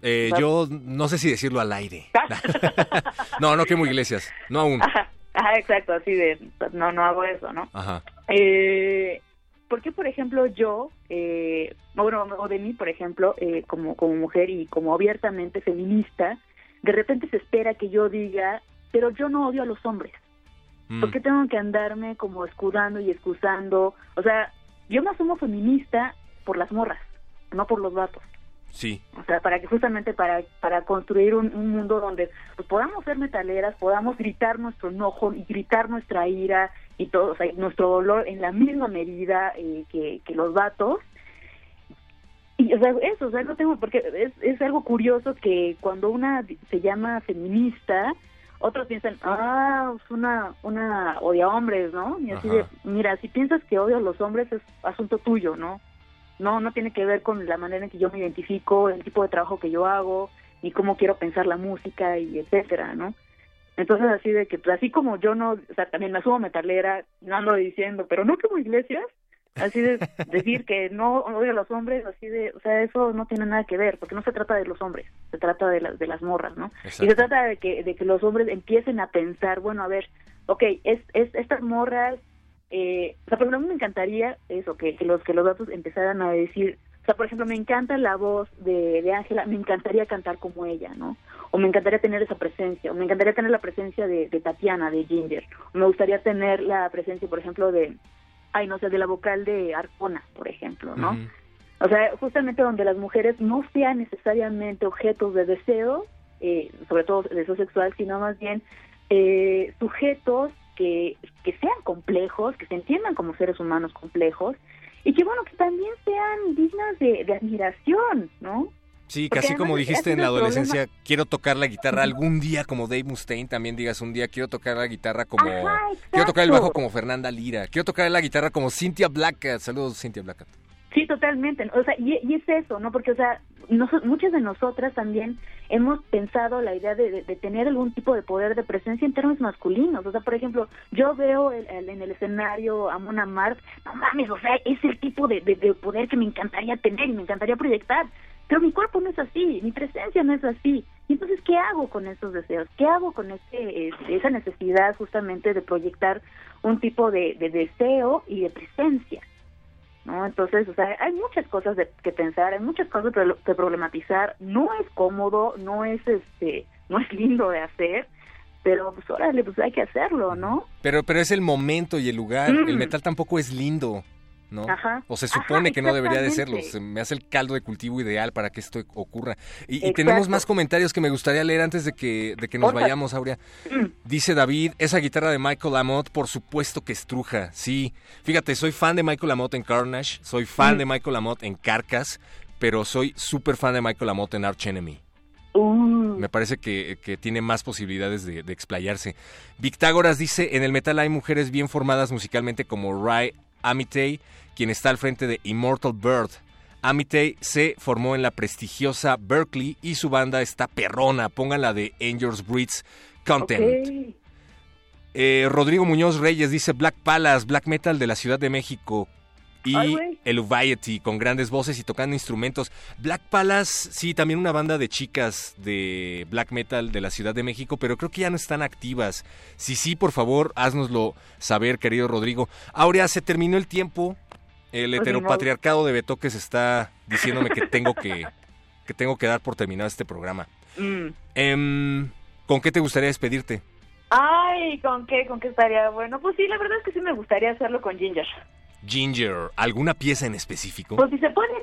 Eh, yo no sé si decirlo al aire. (laughs) (laughs) no, no quemo iglesias. No aún. Ajá, ajá, exacto, así de, no, no hago eso, ¿no? Ajá. Eh, ¿Por qué, por ejemplo, yo, eh, bueno, o de mí, por ejemplo, eh, como, como mujer y como abiertamente feminista, de repente se espera que yo diga, pero yo no odio a los hombres? Mm. ¿Por qué tengo que andarme como escudando y excusando? O sea, yo me asumo feminista por las morras, no por los vatos. Sí. O sea, para que justamente para, para construir un, un mundo donde pues, podamos ser metaleras, podamos gritar nuestro enojo y gritar nuestra ira y todo, o sea, nuestro dolor en la misma medida eh, que, que los vatos. Y, o sea, eso, o sea, no tengo, porque es, es algo curioso que cuando una se llama feminista, otros piensan, ah, es una, una odia hombres, ¿no? Y así Ajá. de, mira, si piensas que odio a los hombres es asunto tuyo, ¿no? No, no tiene que ver con la manera en que yo me identifico, el tipo de trabajo que yo hago, ni cómo quiero pensar la música y etcétera, ¿no? Entonces así de que, pues, así como yo no, o sea, también me asumo metalera, no ando diciendo, pero no como iglesias, Así de (laughs) decir que no odia a los hombres, así de, o sea, eso no tiene nada que ver, porque no se trata de los hombres, se trata de, las de las morras, ¿no? Exacto. Y se trata de que, de que los hombres empiecen a pensar, bueno, a ver, ok, es, es estas morras, eh, o sea, por ejemplo, a mí me encantaría eso, que, que los que los datos empezaran a decir, o sea, por ejemplo, me encanta la voz de de Ángela, me encantaría cantar como ella, ¿no? O me encantaría tener esa presencia, o me encantaría tener la presencia de, de Tatiana, de Ginger, o me gustaría tener la presencia, por ejemplo, de, ay, no sé, de la vocal de Arcona, por ejemplo, ¿no? O sea, justamente donde las mujeres no sean necesariamente objetos de deseo, eh, sobre todo de deseo sexual, sino más bien eh, sujetos que, que sean complejos, que se entiendan como seres humanos complejos, y que bueno, que también sean dignas de, de admiración, ¿no? Sí, Porque casi como dijiste en la adolescencia, quiero tocar la guitarra algún día como Dave Mustaine, también digas un día, quiero tocar la guitarra como... Ajá, quiero tocar el bajo como Fernanda Lira, quiero tocar la guitarra como Cynthia Blackett. Saludos, Cynthia Blackett. Sí, totalmente. O sea, y, es eso, ¿no? Porque, o sea, muchas de nosotras también hemos pensado la idea de, tener algún tipo de poder de presencia en términos masculinos. O sea, por ejemplo, yo veo el- en el escenario a Mona Mars, no mames, o sea, es el tipo de, de- de poder que me encantaría tener y me encantaría proyectar. Pero mi cuerpo no es así, mi presencia no es así. Y entonces, ¿qué hago con esos deseos? ¿Qué hago con ese, este, esa necesidad justamente de proyectar un tipo de deseo y de presencia? ¿No? Entonces, o sea, hay muchas cosas de, que pensar, hay muchas cosas que problematizar. No es cómodo, no es este, no es lindo de hacer, pero pues órale, pues hay que hacerlo, ¿no? Pero, pero es el momento y el lugar. Mm. El metal tampoco es lindo, ¿no? Ajá. O se Ajá, supone que no debería de serlo. Se me hace el caldo de cultivo ideal para que esto ocurra. Y, tenemos más comentarios que me gustaría leer antes de que, de que nos vayamos, Aurea. Dice David, esa guitarra de Michael Amott, por supuesto que estruja. Sí, fíjate, soy fan de Michael Amott en Carnage, soy fan Mm. de Michael Amott en Carcass, pero soy súper fan de Michael Amott en Arch Enemy. Uh, Me parece que, que tiene más posibilidades de, de explayarse. Victágoras dice, en el metal hay mujeres bien formadas musicalmente como Rai Amitei, quien está al frente de Immortal Bird. Amitei se formó en la prestigiosa Berkeley y su banda está perrona. Pónganla de Angels Breeds Content. Eh, Rodrigo Muñoz Reyes dice Black Palace, Black Metal de la Ciudad de México. Y Ay, el Uviety con grandes voces y tocando instrumentos. Black Palace, sí, también una banda de chicas de black metal de la Ciudad de México, pero creo que ya no están activas. Si sí, por favor, haznoslo saber, querido Rodrigo. Aurea, se terminó el tiempo. El Pues heteropatriarcado de Betoques está diciéndome que tengo que, (laughs) que tengo que dar por terminado este programa. Mm. Em, ¿Con qué te gustaría despedirte? Ay, ¿con qué? ¿Con qué estaría bueno? Pues sí, la verdad es que sí me gustaría hacerlo con Ginger. Ginger, ¿alguna pieza en específico? Pues si se pone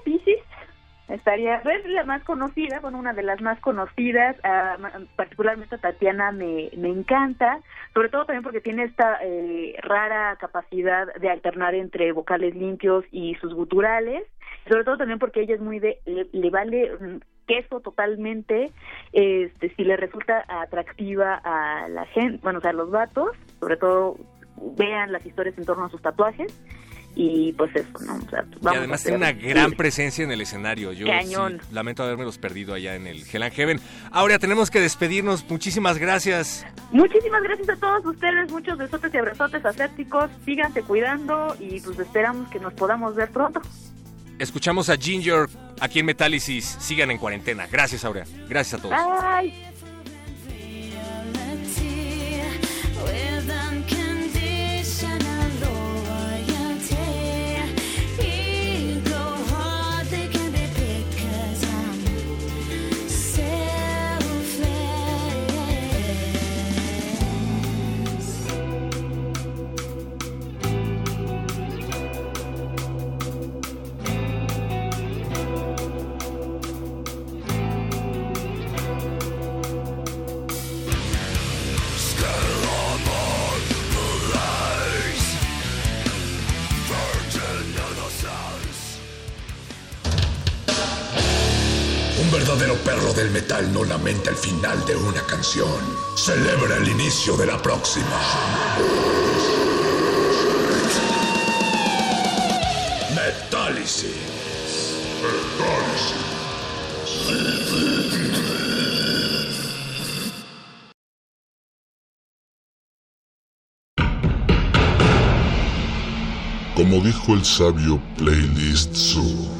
estaría, es la más conocida, bueno, una de las más conocidas, ma- particularmente Tatiana me, me encanta, sobre todo también porque tiene esta eh, rara capacidad de alternar entre vocales limpios y sus guturales, sobre todo también porque ella es muy de, le, le vale mm, queso totalmente, este, si le resulta atractiva a la gente, bueno, o sea, a los vatos, sobre todo vean las historias en torno a sus tatuajes, y pues eso, ¿no? O sea, Y vamos además a tiene una gran presencia en el escenario. Yo Cañón. sí, lamento haberme perdido allá en el Hell and Heaven. Ahora tenemos que despedirnos. Muchísimas gracias. Muchísimas gracias a todos ustedes, muchos besotes y abrazotes asépticos, síganse cuidando y pues esperamos que nos podamos ver pronto. Escuchamos a Ginger aquí en Metálisis. Sigan en cuarentena. Gracias, Aurea. Gracias a todos. Bye. Perro del metal no lamenta el final de una canción. Celebra el inicio de la próxima. Metálisis. Como dijo el sabio Playlist Zoo,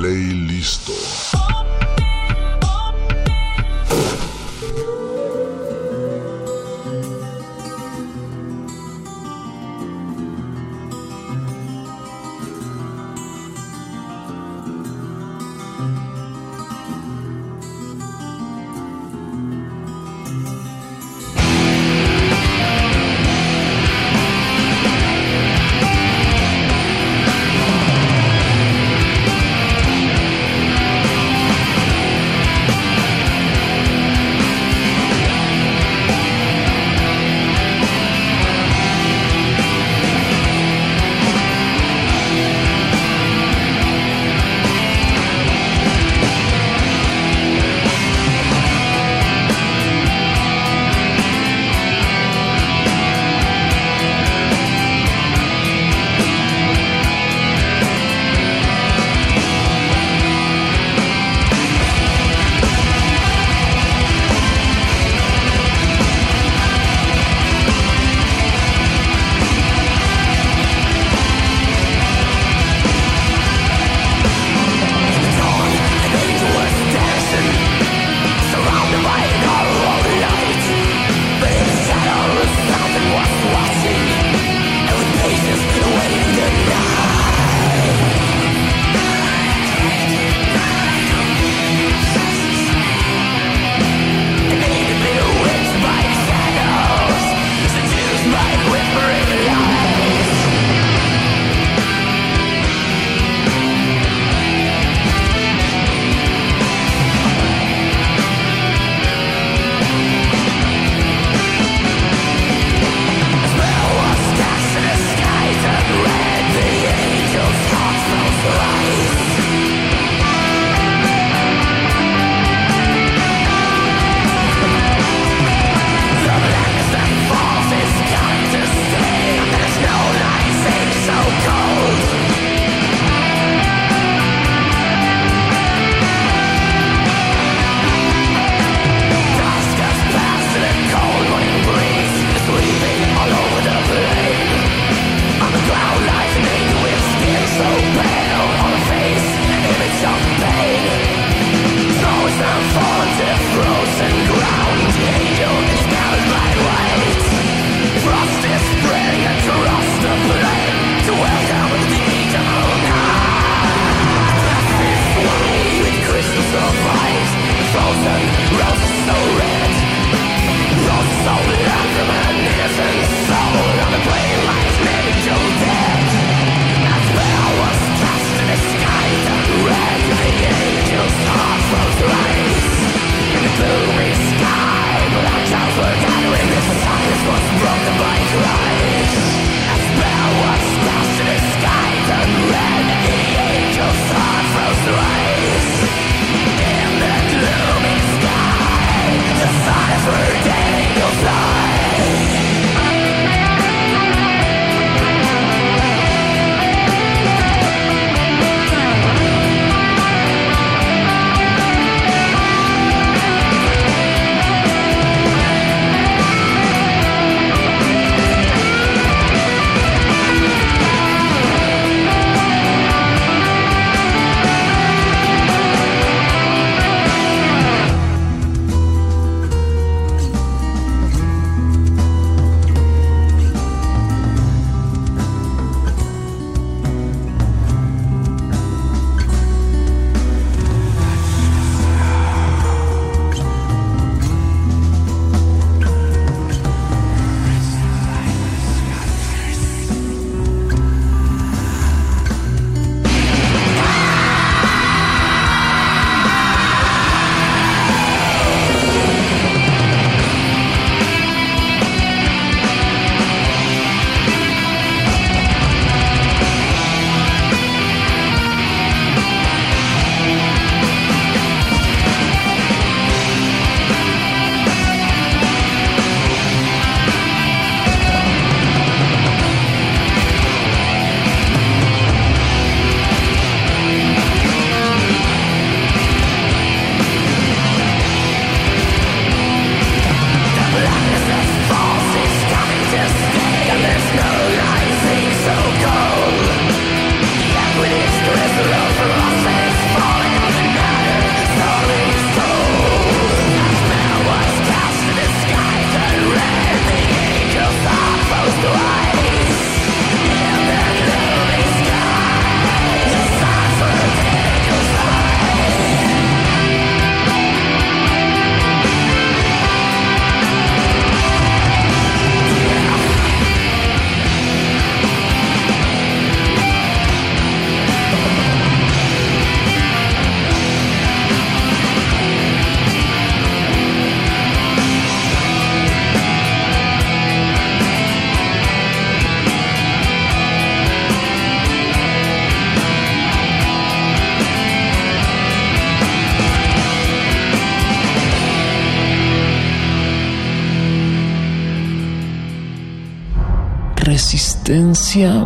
Ley listo. Resistencia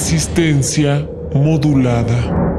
resistencia modulada.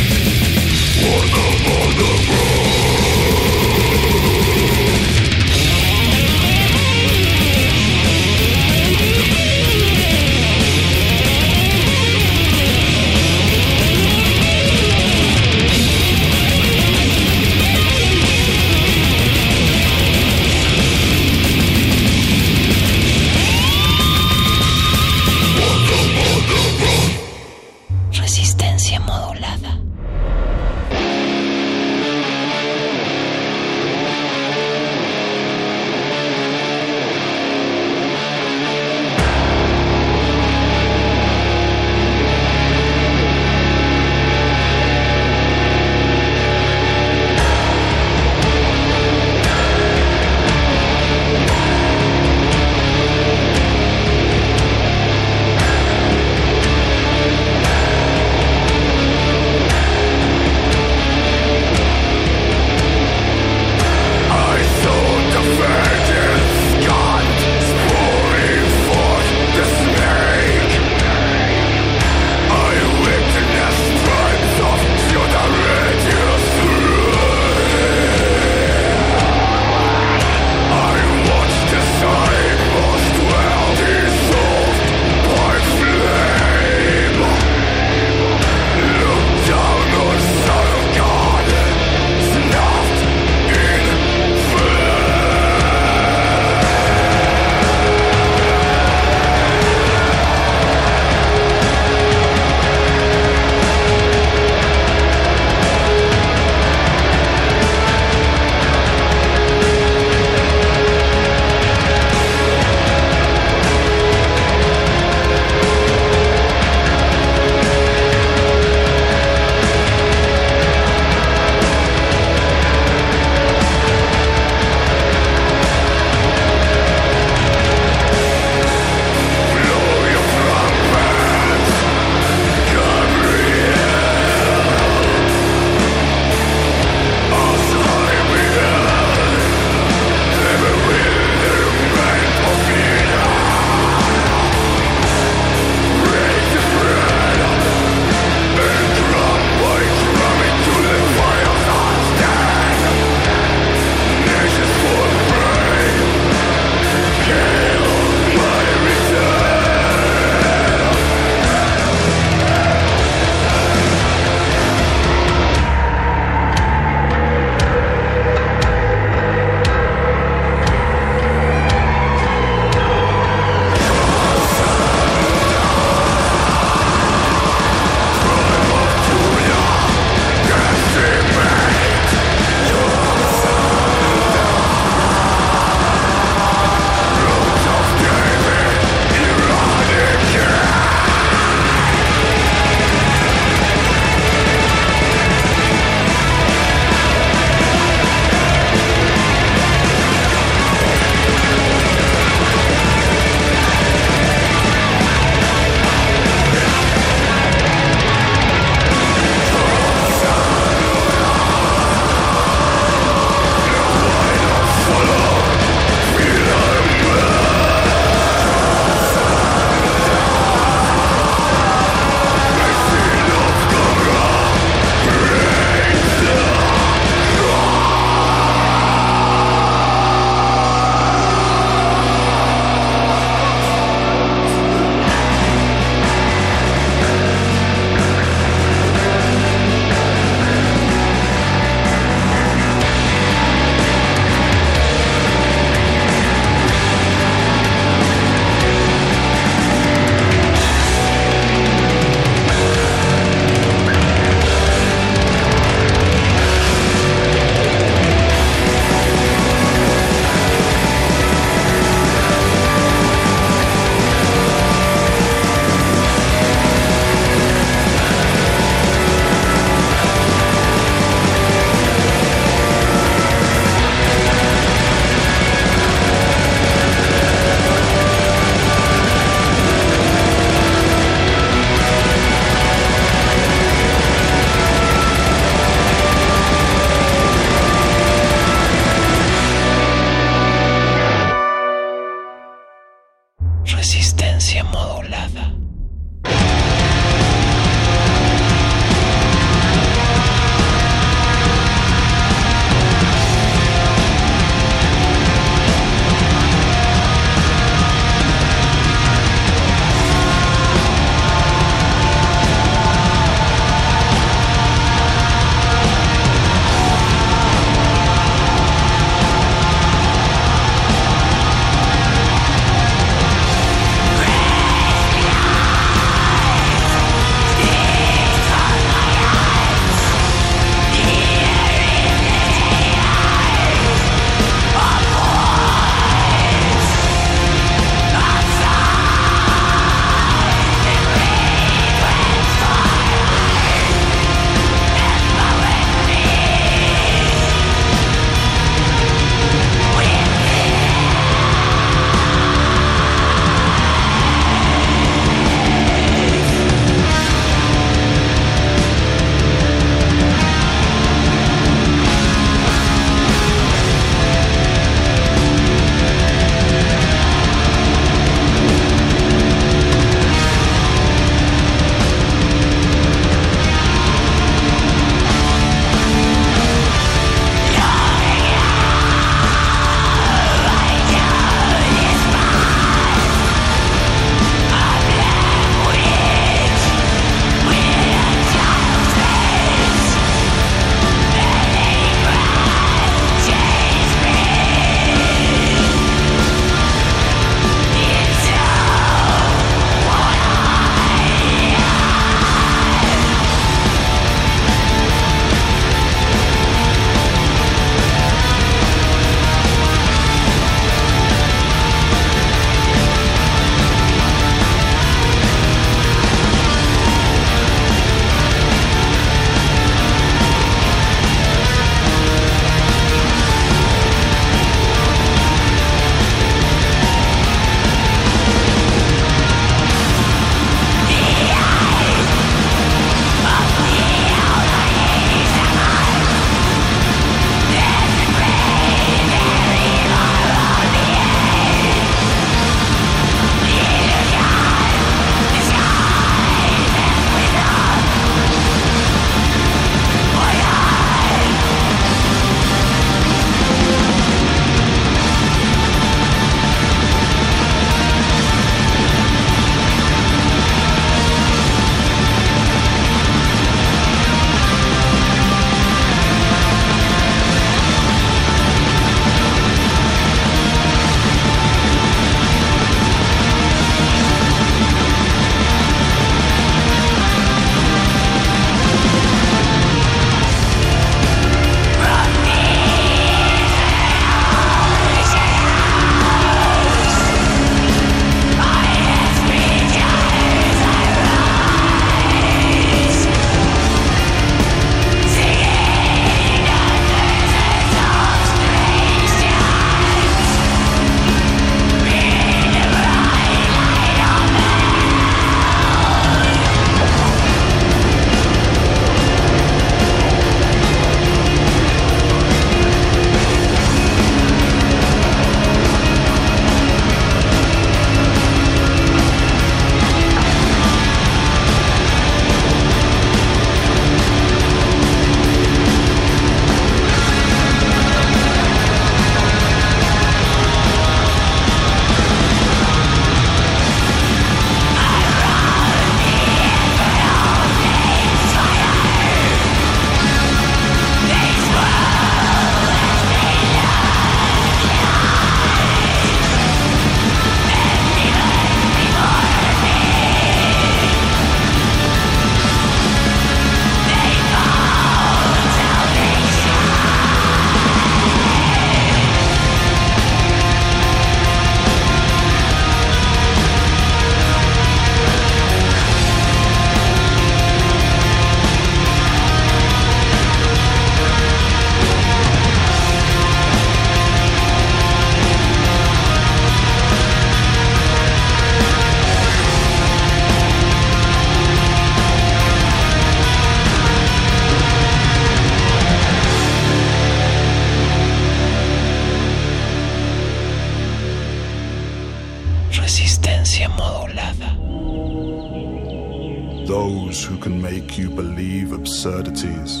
You believe absurdities,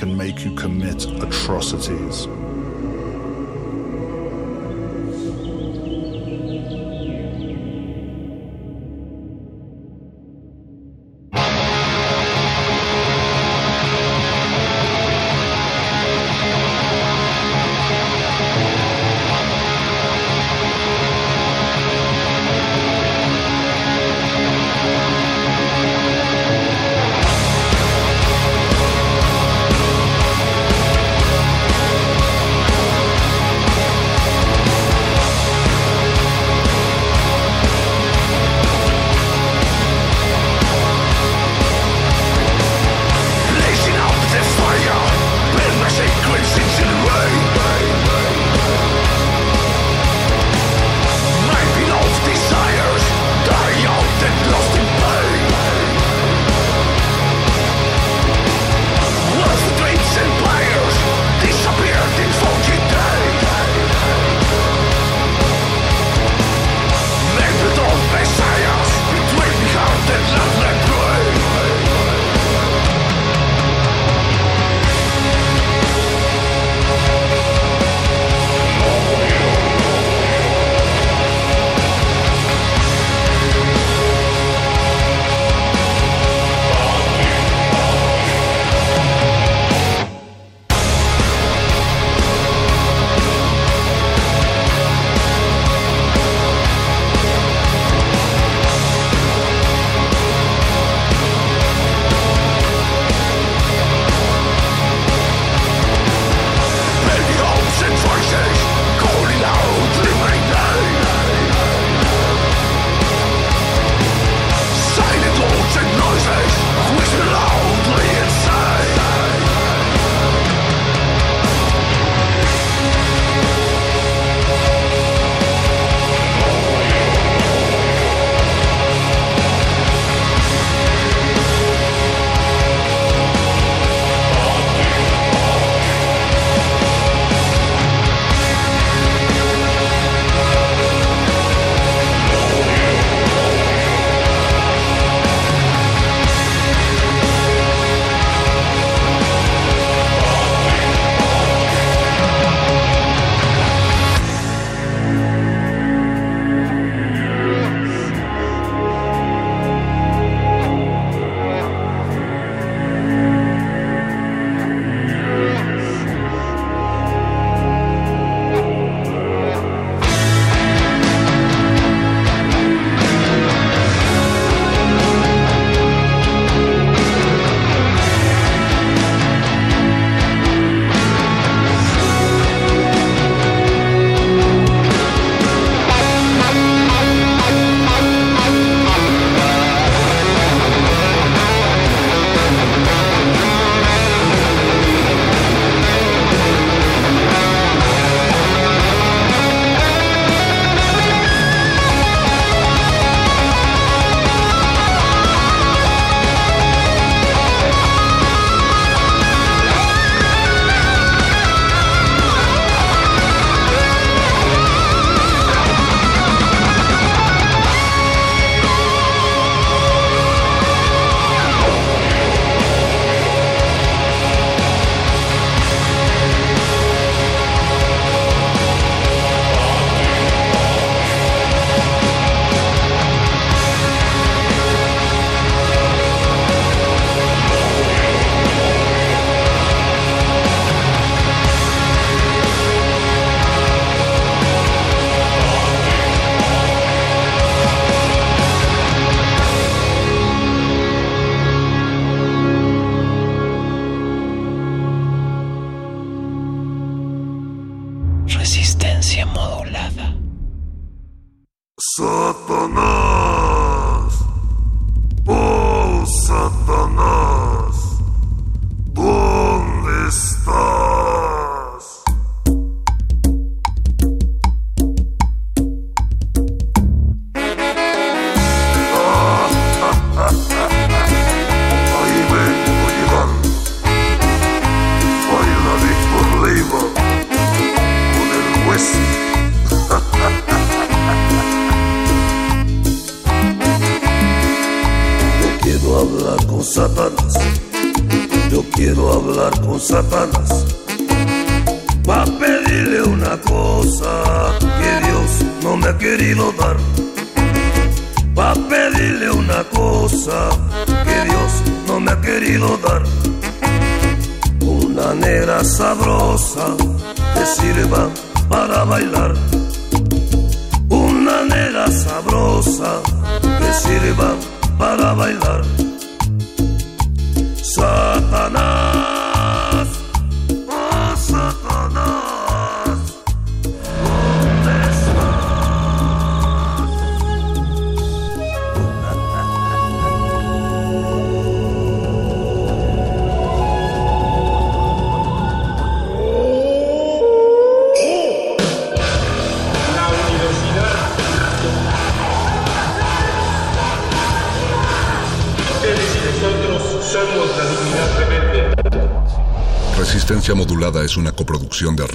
can make you commit atrocities.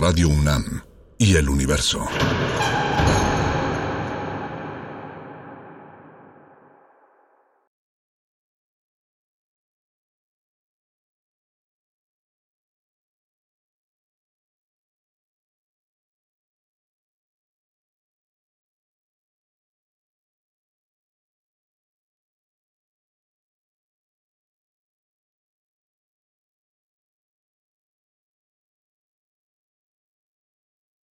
Radio UNAM y El Universo.